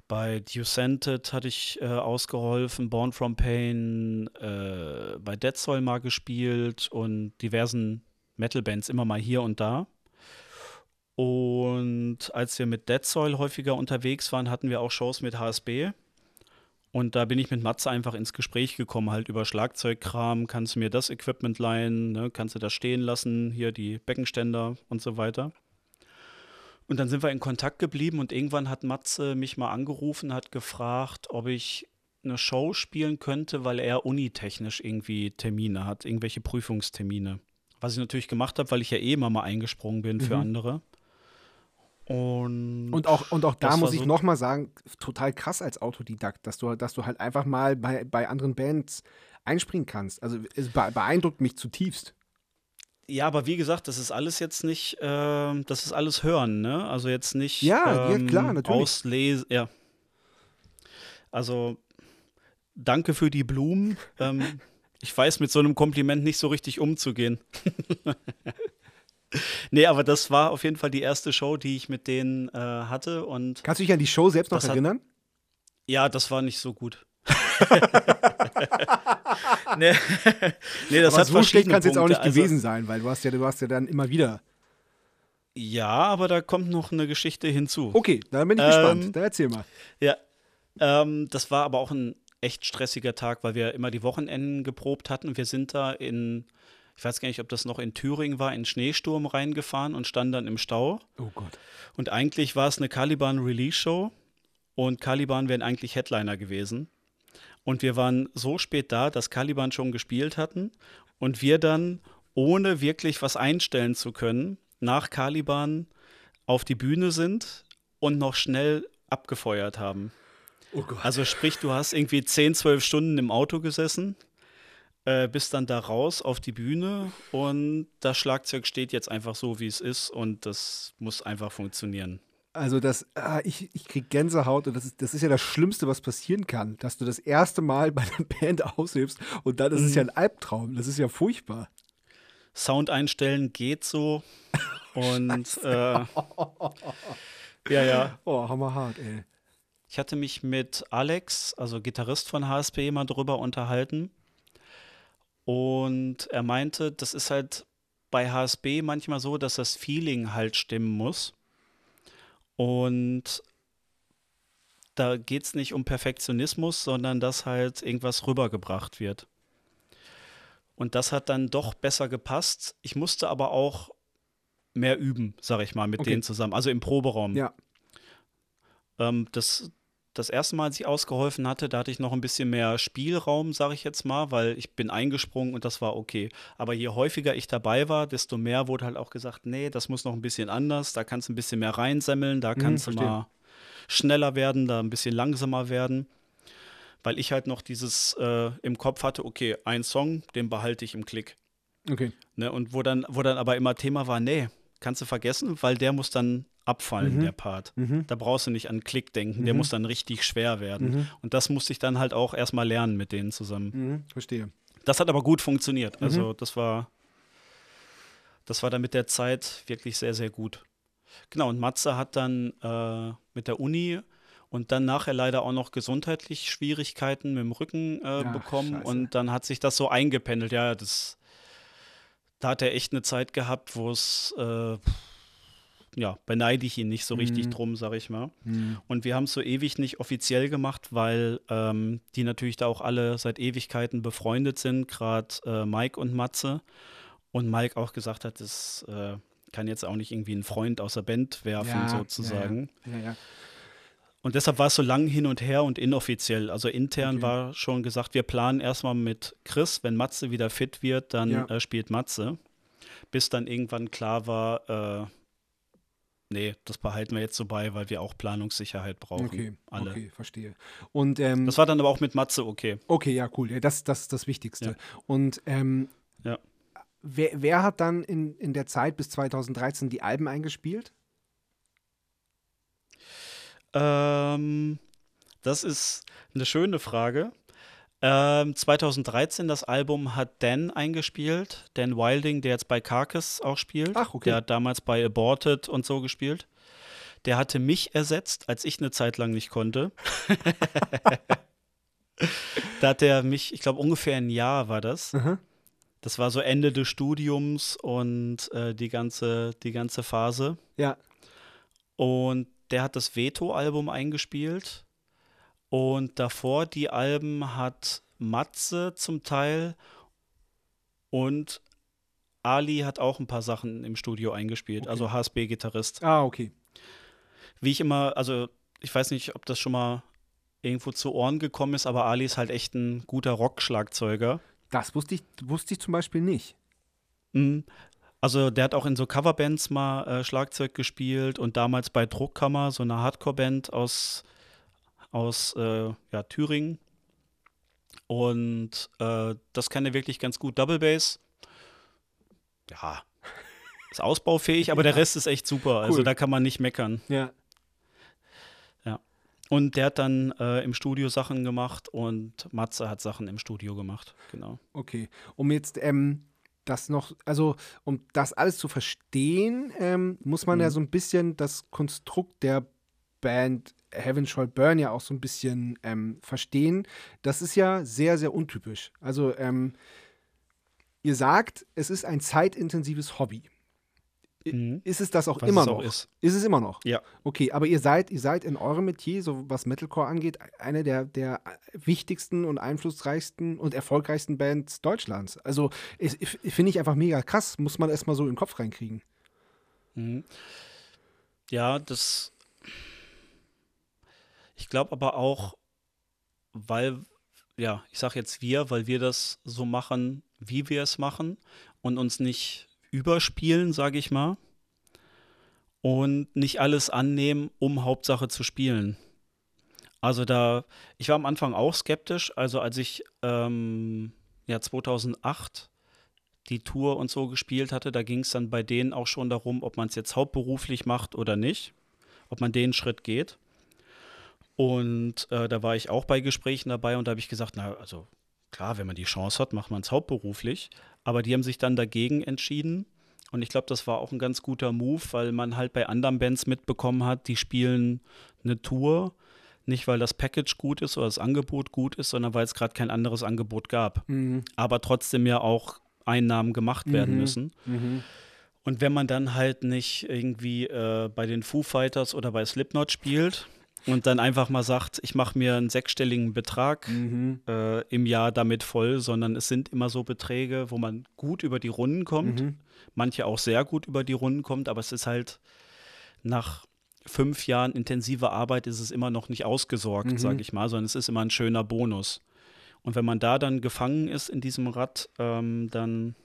bei Ducented hatte ich äh, ausgeholfen, Born from Pain, äh, bei Dead Soul mal gespielt und diversen Metal-Bands immer mal hier und da. Und als wir mit Dead Soil häufiger unterwegs waren, hatten wir auch Shows mit HSB. Und da bin ich mit Matze einfach ins Gespräch gekommen, halt über Schlagzeugkram, kannst du mir das Equipment leihen, ne? kannst du das stehen lassen, hier die Beckenständer und so weiter. Und dann sind wir in Kontakt geblieben und irgendwann hat Matze mich mal angerufen, hat gefragt, ob ich eine Show spielen könnte, weil er unitechnisch irgendwie Termine hat, irgendwelche Prüfungstermine. Was ich natürlich gemacht habe, weil ich ja eh immer mal eingesprungen bin für Mhm. andere. Und, Und auch, und auch da muss ich so- nochmal sagen, total krass als Autodidakt, dass du, dass du halt einfach mal bei, bei anderen Bands einspringen kannst. Also es be- beeindruckt mich zutiefst. Ja, aber wie gesagt, das ist alles jetzt nicht, ähm, das ist alles Hören, ne? Also jetzt nicht Ja, ja, ähm, klar, natürlich. Auslesen, ja. Also danke für die Blumen. ähm, Ich weiß mit so einem Kompliment nicht so richtig umzugehen. nee, aber das war auf jeden Fall die erste Show, die ich mit denen äh, hatte. Und Kannst du dich an die Show selbst noch Das hat- erinnern? ja, das war nicht so gut. nee, nee, das Aber hat so schlecht kann es jetzt auch nicht. Also- gewesen sein, weil du hast ja, du hast ja dann immer wieder. Ja, aber da kommt noch eine Geschichte hinzu. Okay, dann bin ich Ähm, gespannt. Dann erzähl mal. Ja, ähm, das war aber auch ein echt stressiger Tag, weil wir immer die Wochenenden geprobt hatten. Wir sind da in, ich weiß gar nicht, ob das noch in Thüringen war, in Schneesturm reingefahren und standen dann im Stau. Oh Gott. Und eigentlich war es eine Caliban-Release-Show und Caliban wären eigentlich Headliner gewesen. Und wir waren so spät da, dass Caliban schon gespielt hatten und wir dann, ohne wirklich was einstellen zu können, nach Caliban auf die Bühne sind und noch schnell abgefeuert haben. Oh Gott. Also sprich, du hast irgendwie 10, 12 Stunden im Auto gesessen, äh, bist dann da raus auf die Bühne und das Schlagzeug steht jetzt einfach so, wie es ist und das muss einfach funktionieren. Also das, ah, ich, ich krieg Gänsehaut und das ist, das ist ja das Schlimmste, was passieren kann, dass du das erste Mal bei einer Band aushilfst und dann ist es Mhm. ja ein Albtraum. Das ist ja furchtbar. Sound einstellen geht so und äh, ja, ja. Oh, hammerhart, ey. Ich hatte mich mit Alex, also Gitarrist von HSP, mal drüber unterhalten. Und er meinte, das ist halt bei HSB manchmal so, dass das Feeling halt stimmen muss. Und da geht es nicht um Perfektionismus, sondern dass halt irgendwas rübergebracht wird. Und das hat dann doch besser gepasst. Ich musste aber auch mehr üben, sag ich mal, mit Okay. denen zusammen. Also im Proberaum. Ja. Ähm, das, das erste Mal, als ich ausgeholfen hatte, da hatte ich noch ein bisschen mehr Spielraum, sage ich jetzt mal, weil ich bin eingesprungen und das war okay. Aber je häufiger ich dabei war, desto mehr wurde halt auch gesagt, nee, das muss noch ein bisschen anders, da kannst du ein bisschen mehr reinsemmeln, da Mhm, kannst du verstehe. mal schneller werden, da ein bisschen langsamer werden. Weil ich halt noch dieses äh, im Kopf hatte, okay, ein Song, den behalte ich im Klick. Okay. Ne? Und wo dann, wo dann aber immer Thema war, nee, kannst du vergessen, weil der muss dann abfallen, Mhm. der Part. Mhm. Da brauchst du nicht an Klick denken, der Mhm. muss dann richtig schwer werden. Mhm. Und das musste ich dann halt auch erstmal lernen mit denen zusammen. Mhm. Verstehe. Das hat aber gut funktioniert. Also das war, das war dann mit der Zeit wirklich sehr, sehr gut. Genau, und Matze hat dann äh, mit der Uni und dann nachher leider auch noch gesundheitlich Schwierigkeiten mit dem Rücken äh, Ach, bekommen. scheiße. Und dann hat sich das so eingependelt. Ja, das, da hat er echt eine Zeit gehabt, wo es, äh, ja, beneide ich ihn nicht so richtig Mhm. drum, sag ich mal. Mhm. Und wir haben es so ewig nicht offiziell gemacht, weil ähm, die natürlich da auch alle seit Ewigkeiten befreundet sind, gerade äh, Mike und Matze. Und Mike auch gesagt hat, das äh, kann jetzt auch nicht irgendwie ein Freund aus der Band werfen, Ja, sozusagen. Ja, ja. Und deshalb war es so lang hin und her und inoffiziell. Also intern Okay. war schon gesagt, wir planen erstmal mit Chris, wenn Matze wieder fit wird, dann äh, spielt Matze. Bis dann irgendwann klar war, äh, nee, das behalten wir jetzt so bei, weil wir auch Planungssicherheit brauchen. Okay, alle. okay, verstehe. Und ähm, Das war dann aber auch mit Matze okay. okay, ja, cool. Ja, das, das ist das Wichtigste. Ja. Und ähm, Ja. wer, wer hat dann in, in der Zeit bis 2013 die Alben eingespielt? Ähm, das ist eine schöne Frage. Ähm, 2013 das Album hat Dan eingespielt, Dan Wilding, der jetzt bei Carcass auch spielt. Ach, okay. Der hat damals bei Aborted und so gespielt. Der hatte mich ersetzt, als ich eine Zeit lang nicht konnte. da hat er mich, ich glaube ungefähr ein Jahr war das. Aha. Das war so Ende des Studiums und äh, die ganze, die ganze Phase. Ja. Und der hat das Veto-Album eingespielt. Und davor die Alben hat Matze zum Teil und Ali hat auch ein paar Sachen im Studio eingespielt, Okay. also HSB-Gitarrist. Ah, okay. Wie ich immer, also ich weiß nicht, ob das schon mal irgendwo zu Ohren gekommen ist, aber Ali ist halt echt ein guter Rock-Schlagzeuger. Das wusste ich, wusste ich zum Beispiel nicht. Mhm. Also der hat auch in so Coverbands mal äh, Schlagzeug gespielt und damals bei Druckkammer, so eine Hardcore-Band aus, aus äh, ja, Thüringen. Und äh, das kann er wirklich ganz gut. Double Bass, ja, ist ausbaufähig, aber der Rest ist echt super. Also Cool. da kann man nicht meckern. Ja. Und der hat dann äh, im Studio Sachen gemacht und Matze hat Sachen im Studio gemacht, genau. Okay. Um jetzt ähm, das noch, also um das alles zu verstehen, ähm, muss man ja Mhm. so ein bisschen das Konstrukt der Band Heaven Shall Burn ja auch so ein bisschen ähm, verstehen. Das ist ja sehr, sehr untypisch. Also ähm, ihr sagt, es ist ein zeitintensives Hobby. Mhm. Ist es das auch Was immer noch? auch ist. Ist es immer noch? Ja. Okay, aber ihr seid, ihr seid in eurem Metier, so was Metalcore angeht, eine der, der wichtigsten und einflussreichsten und erfolgreichsten Bands Deutschlands. Also finde ich einfach mega krass, muss man erstmal so in den Kopf reinkriegen. Mhm. Ja, das. Ich glaube aber auch, weil, ja, ich sage jetzt wir, weil wir das so machen, wie wir es machen und uns nicht überspielen, sage ich mal. Und nicht alles annehmen, um Hauptsache zu spielen. Also da, ich war am Anfang auch skeptisch. Also als ich ähm, ja 2008 die Tour und so gespielt hatte, da ging es dann bei denen auch schon darum, ob man es jetzt hauptberuflich macht oder nicht, ob man den Schritt geht. Und äh, da war ich auch bei Gesprächen dabei und da habe ich gesagt, na, also klar, wenn man die Chance hat, macht man es hauptberuflich. Aber die haben sich dann dagegen entschieden. Und ich glaube, das war auch ein ganz guter Move, weil man halt bei anderen Bands mitbekommen hat, die spielen eine Tour, nicht weil das Package gut ist oder das Angebot gut ist, sondern weil es gerade kein anderes Angebot gab. Aber trotzdem ja auch Einnahmen gemacht werden Mhm. müssen. Und wenn man dann halt nicht irgendwie äh, bei den Foo Fighters oder bei Slipknot spielt und dann einfach mal sagt, ich mache mir einen sechsstelligen Betrag Mhm. äh, im Jahr damit voll, sondern es sind immer so Beträge, wo man gut über die Runden kommt, Mhm. manche auch sehr gut über die Runden kommt, aber es ist halt nach fünf Jahren intensiver Arbeit ist es immer noch nicht ausgesorgt, Mhm. sage ich mal, sondern es ist immer ein schöner Bonus. Und wenn man da dann gefangen ist in diesem Rad, ähm, dann,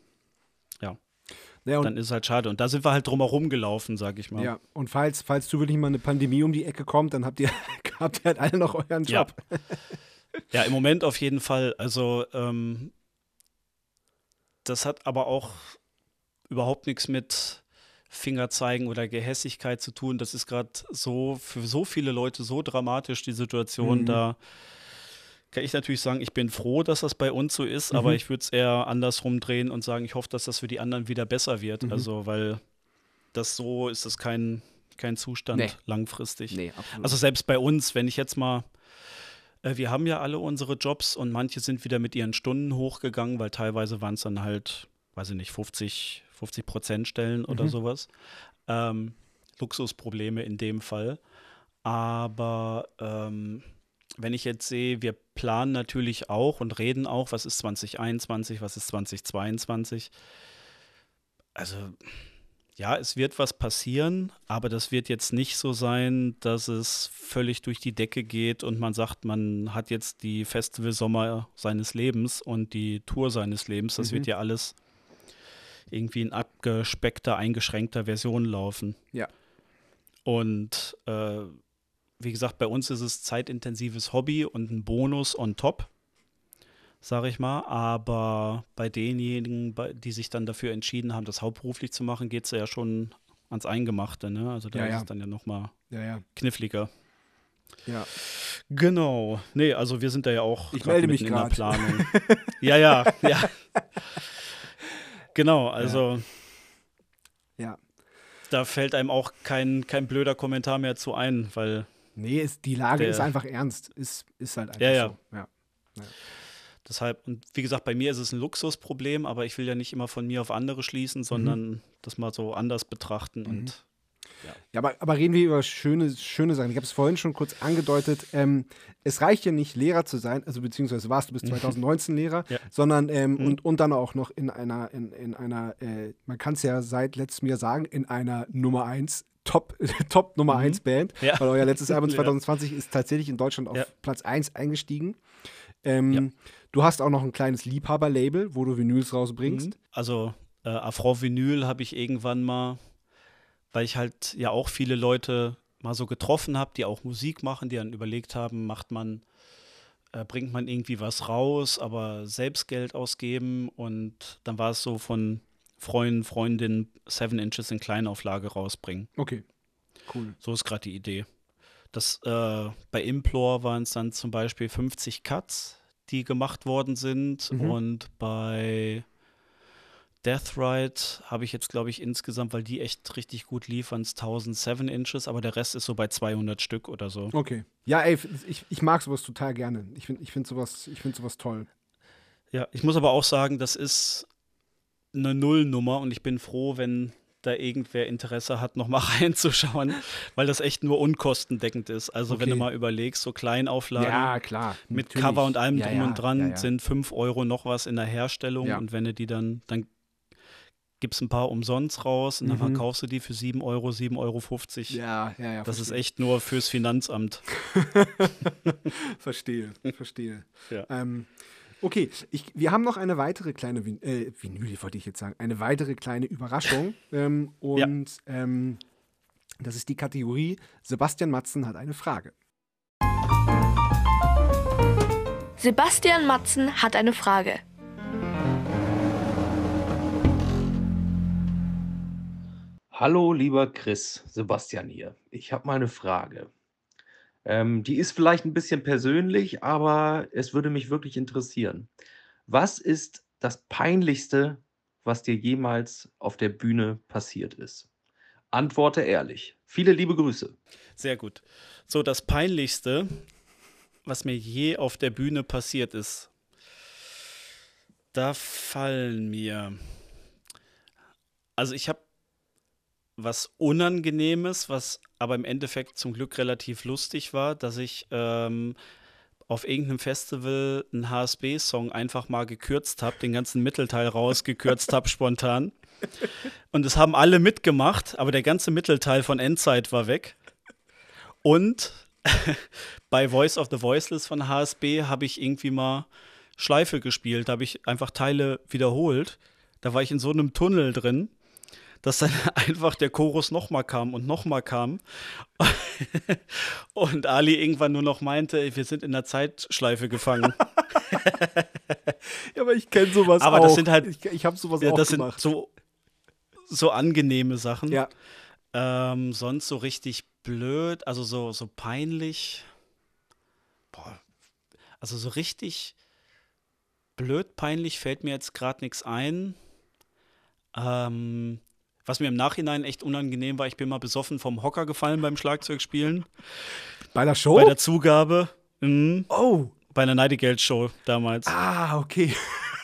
Ja, und, dann ist es halt schade. Und da sind wir halt drumherum gelaufen, sage ich mal. ja, und falls, falls zufällig mal eine Pandemie um die Ecke kommt, dann habt ihr, habt ihr halt alle noch euren Ja. Job. Ja, im Moment auf jeden Fall. Also, ähm, das hat aber auch überhaupt nichts mit Fingerzeigen oder Gehässigkeit zu tun. Das ist gerade so für so viele Leute so dramatisch, die Situation. Mhm. Da kann ich natürlich sagen, ich bin froh, dass das bei uns so ist, aber Mhm. ich würde es eher andersrum drehen und sagen, ich hoffe, dass das für die anderen wieder besser wird. Mhm. Also, weil das so ist das kein, kein Zustand Nee. langfristig. Nee. Also selbst bei uns, wenn ich jetzt mal, äh, wir haben ja alle unsere Jobs und manche sind wieder mit ihren Stunden hochgegangen, weil teilweise waren es dann halt, weiß ich nicht, 50, 50 Prozent Stellen oder Mhm. sowas. Ähm, Luxusprobleme in dem Fall. Aber ähm, wenn ich jetzt sehe, wir planen natürlich auch und reden auch, was ist 2021, was ist 2022. Also ja, es wird was passieren, aber das wird jetzt nicht so sein, dass es völlig durch die Decke geht und man sagt, man hat jetzt die Festivalsommer seines Lebens und die Tour seines Lebens. Das Mhm. wird ja alles irgendwie in abgespeckter, eingeschränkter Version laufen. Ja. Und äh, wie gesagt, bei uns ist es zeitintensives Hobby und ein Bonus on top, sage ich mal. Aber bei denjenigen, die sich dann dafür entschieden haben, das hauptberuflich zu machen, geht es ja schon ans Eingemachte. Ne? Also da Ja, ist ja. es dann ja noch mal ja, ja, kniffliger. ja. Genau. Nee, also wir sind da ja auch Ich melde mich in der. Planung. ja, ja, ja. Genau, also Ja. da fällt einem auch kein, kein blöder Kommentar mehr zu ein, weil Nee, ist, die Lage Der- ist einfach ernst. Ist, ist halt einfach Ja, ja. so. Ja. deshalb, und wie gesagt, bei mir ist es ein Luxusproblem, aber ich will ja nicht immer von mir auf andere schließen, sondern das mal so anders betrachten Mhm. und Ja, aber, aber reden wir über schöne, schöne Sachen. Ich habe es vorhin schon kurz angedeutet. Ähm, es reicht ja nicht, Lehrer zu sein, also beziehungsweise warst du bis 2019 Lehrer, Ja. sondern ähm, Mhm. und, und dann auch noch in einer, in, in einer, äh, man kann es ja seit letztem Jahr sagen, in einer Nummer 1, Top, Top Nummer Mhm. 1 Band. Ja. Weil euer letztes Album Ja. 2020 ist tatsächlich in Deutschland auf Ja. Platz 1 eingestiegen. Ähm, Ja. Du hast auch noch ein kleines Liebhaber-Label, wo du Vinyls rausbringst. Mhm. Also äh, Afro Vinyl habe ich irgendwann mal, weil ich halt ja auch viele Leute mal so getroffen habe, die auch Musik machen, die dann überlegt haben, macht man, äh, bringt man irgendwie was raus, aber selbst Geld ausgeben und dann war es so von Freunden, Freundinnen Seven Inches in Kleinauflage rausbringen. Okay, cool. So ist gerade die Idee. Das, äh, bei Implore waren es dann zum Beispiel 50 Cuts, die gemacht worden sind. Mhm. Und bei Death Ride habe ich jetzt, glaube ich, insgesamt, weil die echt richtig gut liefern, 1007 Inches, aber der Rest ist so bei 200 Stück oder so. Okay. Ja, ey, ich, ich mag sowas total gerne. Ich finde ich find sowas, ich find sowas toll. Ja, ich muss aber auch sagen, das ist eine Nullnummer und ich bin froh, wenn da irgendwer Interesse hat, noch mal reinzuschauen, weil das echt nur unkostendeckend ist. Also wenn du Okay. mal überlegst, so Kleinauflagen Ja, klar. mit natürlich. Cover und allem Ja, drum ja, und dran sind 5 Euro noch was in der Herstellung und wenn du die dann, dann gibst ein paar umsonst raus und dann Mhm. verkaufst du die für 7 Euro, 7,50 Euro. Ja, ja, ja. Das ist verstehe. echt nur fürs Finanzamt. Verstehe, verstehe. Ja. Ähm, okay, ich, wir haben noch eine weitere kleine Vin äh, Vinyl, wollte ich jetzt sagen, eine weitere kleine Überraschung. ähm, und ähm, das ist die Kategorie Sebastian Matzen hat eine Frage. Sebastian Matzen hat eine Frage. Hallo, lieber Chris, Sebastian hier. Ich habe mal eine Frage. Ähm, die ist vielleicht ein bisschen persönlich, aber es würde mich wirklich interessieren. Was ist das Peinlichste, was dir jemals auf der Bühne passiert ist? Antworte ehrlich. Viele liebe Grüße. Sehr gut. So, das Peinlichste, was mir je auf der Bühne passiert ist, da fallen mir. Also, ich habe was Unangenehmes, was aber im Endeffekt zum Glück relativ lustig war, dass ich ähm, auf irgendeinem Festival einen HSB-Song einfach mal gekürzt habe, den ganzen Mittelteil rausgekürzt habe spontan. Und es haben alle mitgemacht, aber der ganze Mittelteil von Endzeit war weg. Und bei Voice of the Voiceless von HSB habe ich irgendwie mal Schleife gespielt, da habe ich einfach Teile wiederholt. Da war ich in so einem Tunnel drin, dass dann einfach der Chorus nochmal kam und nochmal kam. Und Ali irgendwann nur noch meinte, wir sind in der Zeitschleife gefangen. Ja, aber ich kenne sowas Aber auch. das sind halt- Ich, ich habe sowas Ja, auch das sind gemacht. so, so angenehme Sachen. ja, Ähm, sonst so richtig blöd, also so, so peinlich. Boah, also so richtig blöd peinlich fällt mir jetzt gerade nichts ein. Ähm, was mir im Nachhinein echt unangenehm war, ich bin mal besoffen vom Hocker gefallen beim Schlagzeugspielen. bei der Show? Bei der Zugabe. Mhm, oh, bei einer Nightingale-Show damals. ah, okay.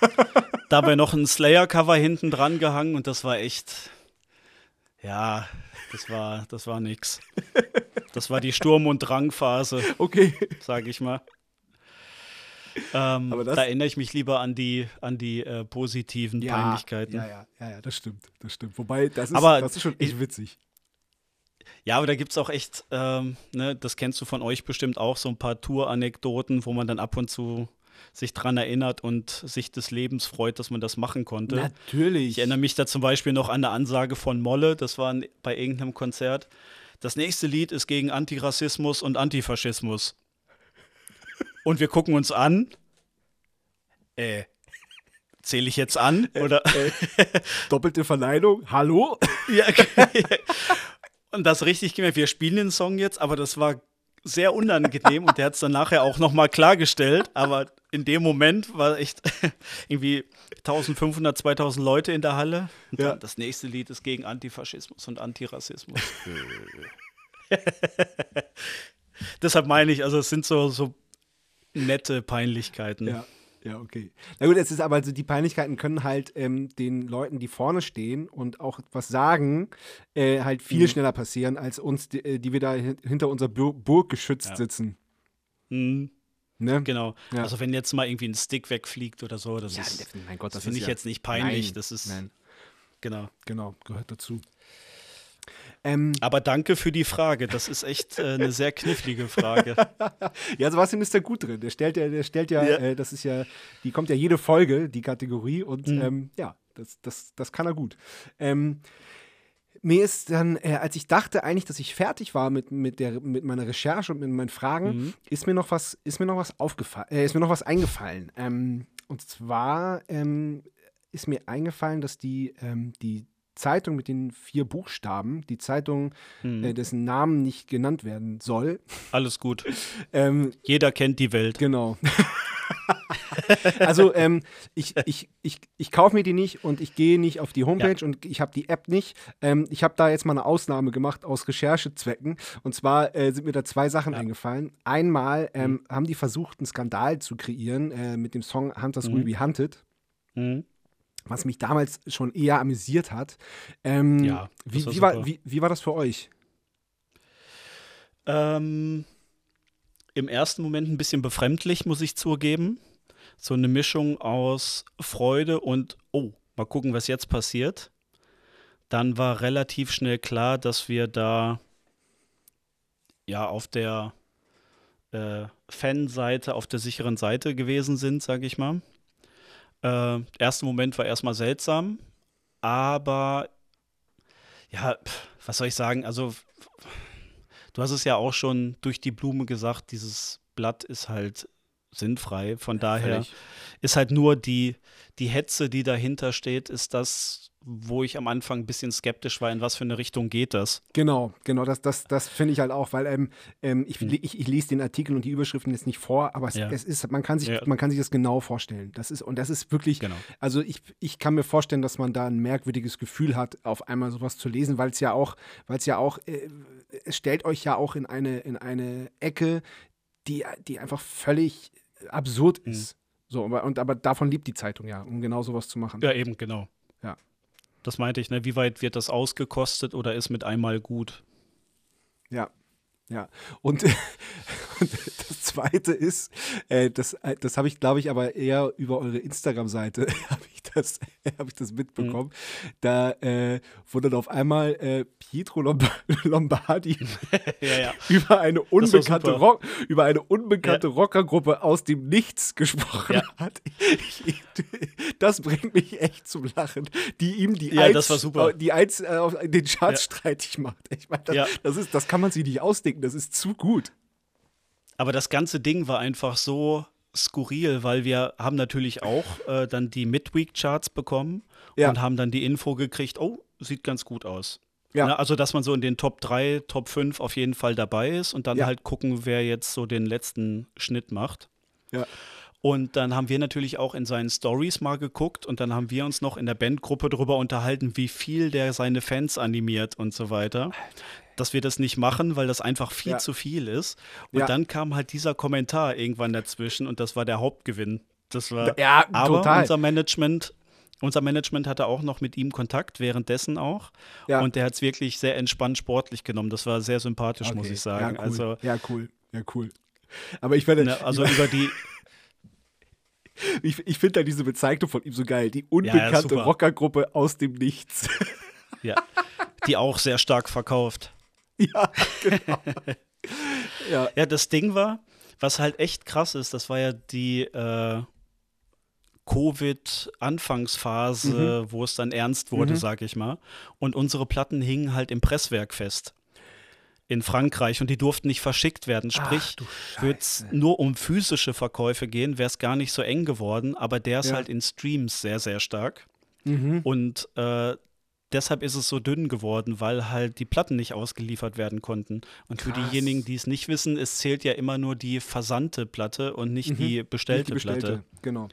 Dabei noch ein Slayer-Cover hinten dran gehangen und das war echt. Ja, das war, das war nix. Das war die Sturm- und Drangphase, Okay. sage ich mal. Ähm, Aber das- da erinnere ich mich lieber an die, an die äh, positiven Peinlichkeiten. Ja, ja, ja, ja, das stimmt, das stimmt. Wobei, das ist, Aber das ist schon echt witzig. Ja, aber da gibt es auch echt, ähm, ne, das kennst du von euch bestimmt auch, so ein paar Tour-Anekdoten, wo man dann ab und zu sich dran erinnert und sich des Lebens freut, dass man das machen konnte. Natürlich. Ich erinnere mich da zum Beispiel noch an eine Ansage von Molle, das war bei irgendeinem Konzert. Das nächste Lied ist gegen Antirassismus und Antifaschismus. Und wir gucken uns an. Äh, zähle ich jetzt an? Oder? Doppelte Verneinung. Hallo? ja, okay. Und das richtig gemerkt, wir spielen den Song jetzt, aber das war sehr unangenehm und der hat es dann nachher auch nochmal klargestellt, aber in dem Moment war echt irgendwie 1500, 2000 Leute in der Halle und Ja. das nächste Lied ist gegen Antifaschismus und Antirassismus. Deshalb meine ich, also es sind so, so nette Peinlichkeiten. Ja. Ja, okay. Na gut, es ist aber also die Peinlichkeiten können halt ähm, den Leuten, die vorne stehen und auch was sagen, äh, halt viel Mhm. schneller passieren, als uns, die, äh, die wir da hin- hinter unserer Bur Burg geschützt Ja. sitzen. Mhm, Ne? genau. Ja. Also wenn jetzt mal irgendwie ein Stick wegfliegt oder so, das Ja, ist, mein Gott, das das finde ich ja- jetzt nicht peinlich. Nein, das ist, Nein, genau. genau, gehört dazu. Ähm, Aber danke für die Frage. Das ist echt äh, eine sehr knifflige Frage. ja, Sebastian ist da gut drin. Der stellt ja, der stellt ja, Ja. Äh, das ist ja, die kommt ja jede Folge, die Kategorie, und Mhm. ähm, ja, das, das, das kann er gut. Ähm, mir ist dann, äh, als ich dachte eigentlich, dass ich fertig war mit, mit, der, mit meiner Recherche und mit meinen Fragen, Mhm. ist mir noch was, ist mir noch was aufgefallen, äh, ist mir noch was eingefallen. Ähm, und zwar ähm, ist mir eingefallen, dass die, ähm, die Zeitung mit den vier Buchstaben, die Zeitung, Hm. äh, dessen Namen nicht genannt werden soll. Alles gut. Ähm, Jeder kennt die Welt. Genau. also ähm, ich, ich, ich, ich kaufe mir die nicht und ich gehe nicht auf die Homepage und ich habe die App nicht. Ähm, ich habe da jetzt mal eine Ausnahme gemacht aus Recherchezwecken. Und zwar äh, sind mir da zwei Sachen eingefallen. Einmal ähm, haben die versucht, einen Skandal zu kreieren äh, mit dem Song Hunters Will Be Hunted. Mhm. Was mich damals schon eher amüsiert hat. Ähm, Ja, wie, war wie, war, wie, wie war das für euch? Ähm, Im ersten Moment ein bisschen befremdlich, muss ich zugeben. So eine Mischung aus Freude und, oh, mal gucken, was jetzt passiert. Dann war relativ schnell klar, dass wir da ja auf der äh, Fanseite, auf der sicheren Seite gewesen sind, sage ich mal. Äh, der erste Moment war erstmal seltsam, aber ja, was soll ich sagen? Also Du hast es ja auch schon durch die Blume gesagt, dieses Blatt ist halt sinnfrei. Von daher völlig. ist halt nur die, die Hetze, die dahinter steht, ist das, wo ich am Anfang ein bisschen skeptisch war, in was für eine Richtung geht das. Genau, genau, das, das, das finde ich halt auch, weil ähm, ähm, ich, Hm. ich, ich lese den Artikel und die Überschriften jetzt nicht vor, aber es, Ja. es ist, man kann sich, Ja. man kann sich das genau vorstellen. Das ist, und das ist wirklich, Genau. also ich, ich kann mir vorstellen, dass man da ein merkwürdiges Gefühl hat, auf einmal sowas zu lesen, weil es ja auch, weil es ja auch, äh, es stellt euch ja auch in eine, in eine Ecke, die, die einfach völlig absurd Hm. ist. So, aber, und, aber davon liebt die Zeitung ja, um genau sowas zu machen. Ja, eben, genau. Ja. Das meinte ich, ne? Wie weit wird das ausgekostet oder ist mit einmal gut? Ja, ja. Und, und das Zweite ist, äh, das, äh, das habe ich, glaube ich, aber eher über eure Instagram-Seite habe ich, das- hab ich das mitbekommen. Da äh, wurde dann auf einmal äh, Pietro Lomb Lombardi ja, ja. über eine unbekannte. Rock, über eine unbekannte Rockergruppe aus dem Nichts gesprochen Ja. hat. Ich, ich, das bringt mich echt zum Lachen, die ihm die Ja, Eins, die Eins äh, den Charts Ja. streitig macht. Ich meine, das, Ja. das, ist, das kann man sich nicht ausdenken, das ist zu gut. Aber das ganze Ding war einfach so skurril, weil wir haben natürlich auch äh, dann die Midweek-Charts bekommen Ja. und haben dann die Info gekriegt, oh, sieht ganz gut aus. Ja. Ne, also, dass man so in den Top 3, Top 5 auf jeden Fall dabei ist und dann Ja. halt gucken, wer jetzt so den letzten Schnitt macht. Ja. Und dann haben wir natürlich auch in seinen Stories mal geguckt und dann haben wir uns noch in der Bandgruppe darüber unterhalten, wie viel der seine Fans animiert und so weiter. Dass wir das nicht machen, weil das einfach viel Ja. zu viel ist. Und Ja. dann kam halt dieser Kommentar irgendwann dazwischen und das war der Hauptgewinn. Das war Ja, aber total. unser Management, unser Management hatte auch noch mit ihm Kontakt, währenddessen auch. Ja. Und der hat es wirklich sehr entspannt sportlich genommen. Das war sehr sympathisch, muss Okay. ich sagen. Ja, cool. Also, ja, cool. Ja, cool. Aber ich finde, ne, also über die, ich, ich finde da diese Bezeichnung von ihm so geil. Die unbekannte super. Rockergruppe aus dem Nichts. ja, die auch sehr stark verkauft. ja, genau. ja, Ja, das Ding war, was halt echt krass ist, das war ja die äh, Covid-Anfangsphase, wo es dann ernst wurde, Mhm. sag ich mal. Und unsere Platten hingen halt im Presswerk fest. In Frankreich und die durften nicht verschickt werden. Sprich, würde es nur um physische Verkäufe gehen, wäre es gar nicht so eng geworden, aber der ist Ja. halt in Streams sehr, sehr stark. Mhm. Und äh, deshalb ist es so dünn geworden, weil halt die Platten nicht ausgeliefert werden konnten. Und für Krass. diejenigen, die es nicht wissen, es zählt ja immer nur die versandte Platte und nicht die Nicht bestellte, die bestellte. Platte. Genau.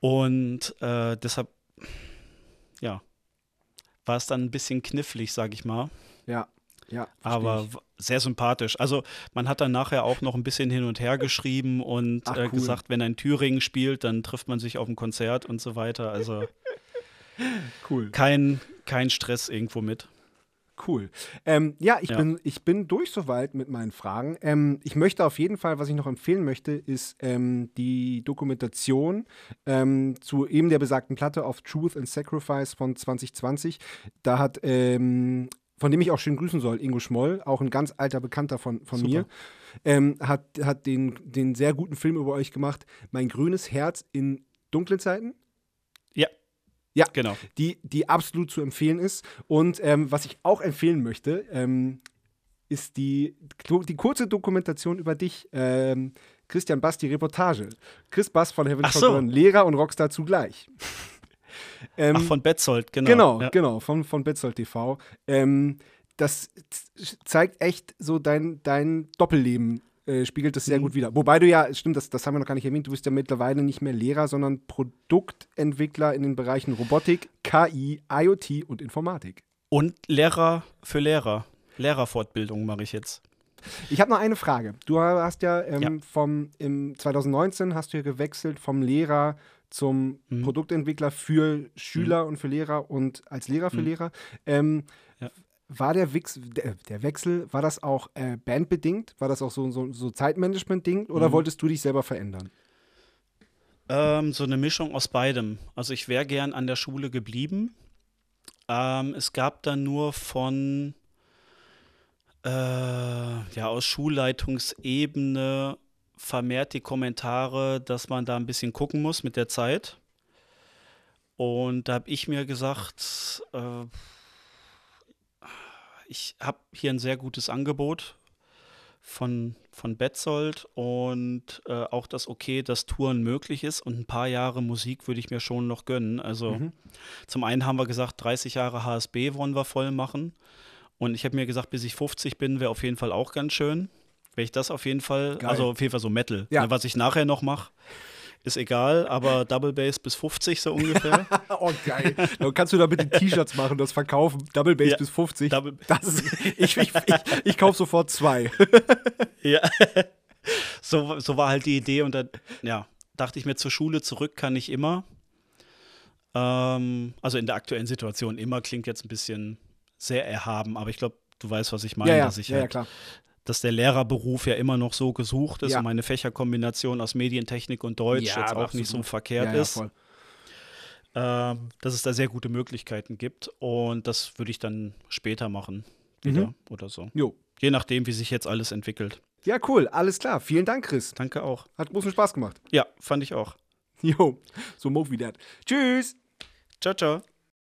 Und äh, deshalb, ja, war es dann ein bisschen knifflig, sag ich mal. Ja, ja. Aber ich. sehr sympathisch. Also man hat dann nachher auch noch ein bisschen hin und her geschrieben und Ach, äh, cool. gesagt, wenn er in Thüringen spielt, dann trifft man sich auf dem Konzert und so weiter. Also cool. kein, kein Stress irgendwo mit. Cool. Ähm, ja, ich, Ja. Bin, ich bin durch soweit mit meinen Fragen. Ähm, ich möchte auf jeden Fall, was ich noch empfehlen möchte, ist ähm, die Dokumentation ähm, zu eben der besagten Platte of Truth and Sacrifice von 2020. Da hat, ähm, von dem ich auch schön grüßen soll, Ingo Schmoll, auch ein ganz alter Bekannter von, von Super. mir, ähm, hat, hat den, den sehr guten Film über euch gemacht. Mein grünes Herz in dunklen Zeiten. Ja. Ja. Genau. die, die absolut zu empfehlen ist. Und ähm, was ich auch empfehlen möchte, ähm, ist die, die kurze Dokumentation über dich, ähm, Christian Bass, die Reportage. Chris Bass von Heaven so. Burn, Lehrer und Rockstar zugleich. Ähm, Ach, von Betzold, genau. Genau, ja. genau, von, von Betzold TV. Ähm, das zeigt echt so dein, dein Doppelleben, äh, spiegelt das sehr Mhm. gut wider. Wobei du ja, stimmt, das, das haben wir noch gar nicht erwähnt, du bist ja mittlerweile nicht mehr Lehrer, sondern Produktentwickler in den Bereichen Robotik, KI, IoT und Informatik. Und Lehrer für Lehrer. Lehrerfortbildung mache ich jetzt. Ich habe noch eine Frage. Du hast ja, ähm, Ja. vom im 2019 hast du ja gewechselt vom Lehrer zum Mhm. Produktentwickler für Schüler und für Lehrer und als Lehrer für Mhm. Lehrer. Ähm, Ja. War der, Wix, der, der Wechsel, war das auch äh, bandbedingt? War das auch so, so, so Zeitmanagement-Ding? Oder Mhm. wolltest du dich selber verändern? Ähm, so eine Mischung aus beidem. Also ich wäre gern an der Schule geblieben. Ähm, es gab dann nur von äh, ja aus Schulleitungsebene vermehrt die Kommentare, dass man da ein bisschen gucken muss mit der Zeit. Und da habe ich mir gesagt, äh, ich habe hier ein sehr gutes Angebot von, von Betzold und äh, auch das Okay, dass Touren möglich ist und ein paar Jahre Musik würde ich mir schon noch gönnen. Also Mhm. zum einen haben wir gesagt, 30 Jahre HSB wollen wir voll machen. Und ich habe mir gesagt, bis ich 50 bin, wäre auf jeden Fall auch ganz schön. Wenn ich das auf jeden Fall, Geil. also auf jeden Fall so Metal. Ja. Ne, was ich nachher noch mache, ist egal, aber Double Bass bis 50 so ungefähr. oh, geil. Dann kannst du da bitte T-Shirts machen, das verkaufen. Double Bass Ja. bis 50. Double, Das ist, ich ich, ich, ich kaufe sofort zwei. Ja. so, so war halt die Idee und dann, ja, dachte ich mir, zur Schule zurück kann ich immer. Ähm, also in der aktuellen Situation immer klingt jetzt ein bisschen sehr erhaben, aber ich glaube, du weißt, was ich meine, ja, ja, dass ich ja, ja, halt, klar. Dass der Lehrerberuf ja immer noch so gesucht ist Ja. und meine Fächerkombination aus Medientechnik und Deutsch Ja, jetzt auch nicht so absolut. verkehrt ja, ja, ist, voll. ähm, dass es da sehr gute Möglichkeiten gibt und das würde ich dann später machen wieder Mhm. oder so. Jo. Je nachdem, wie sich jetzt alles entwickelt. Ja, cool. Alles klar. Vielen Dank, Chris. Danke auch. Hat großen Spaß gemacht. Ja, fand ich auch. Jo. So move wie that. Tschüss. Ciao, ciao.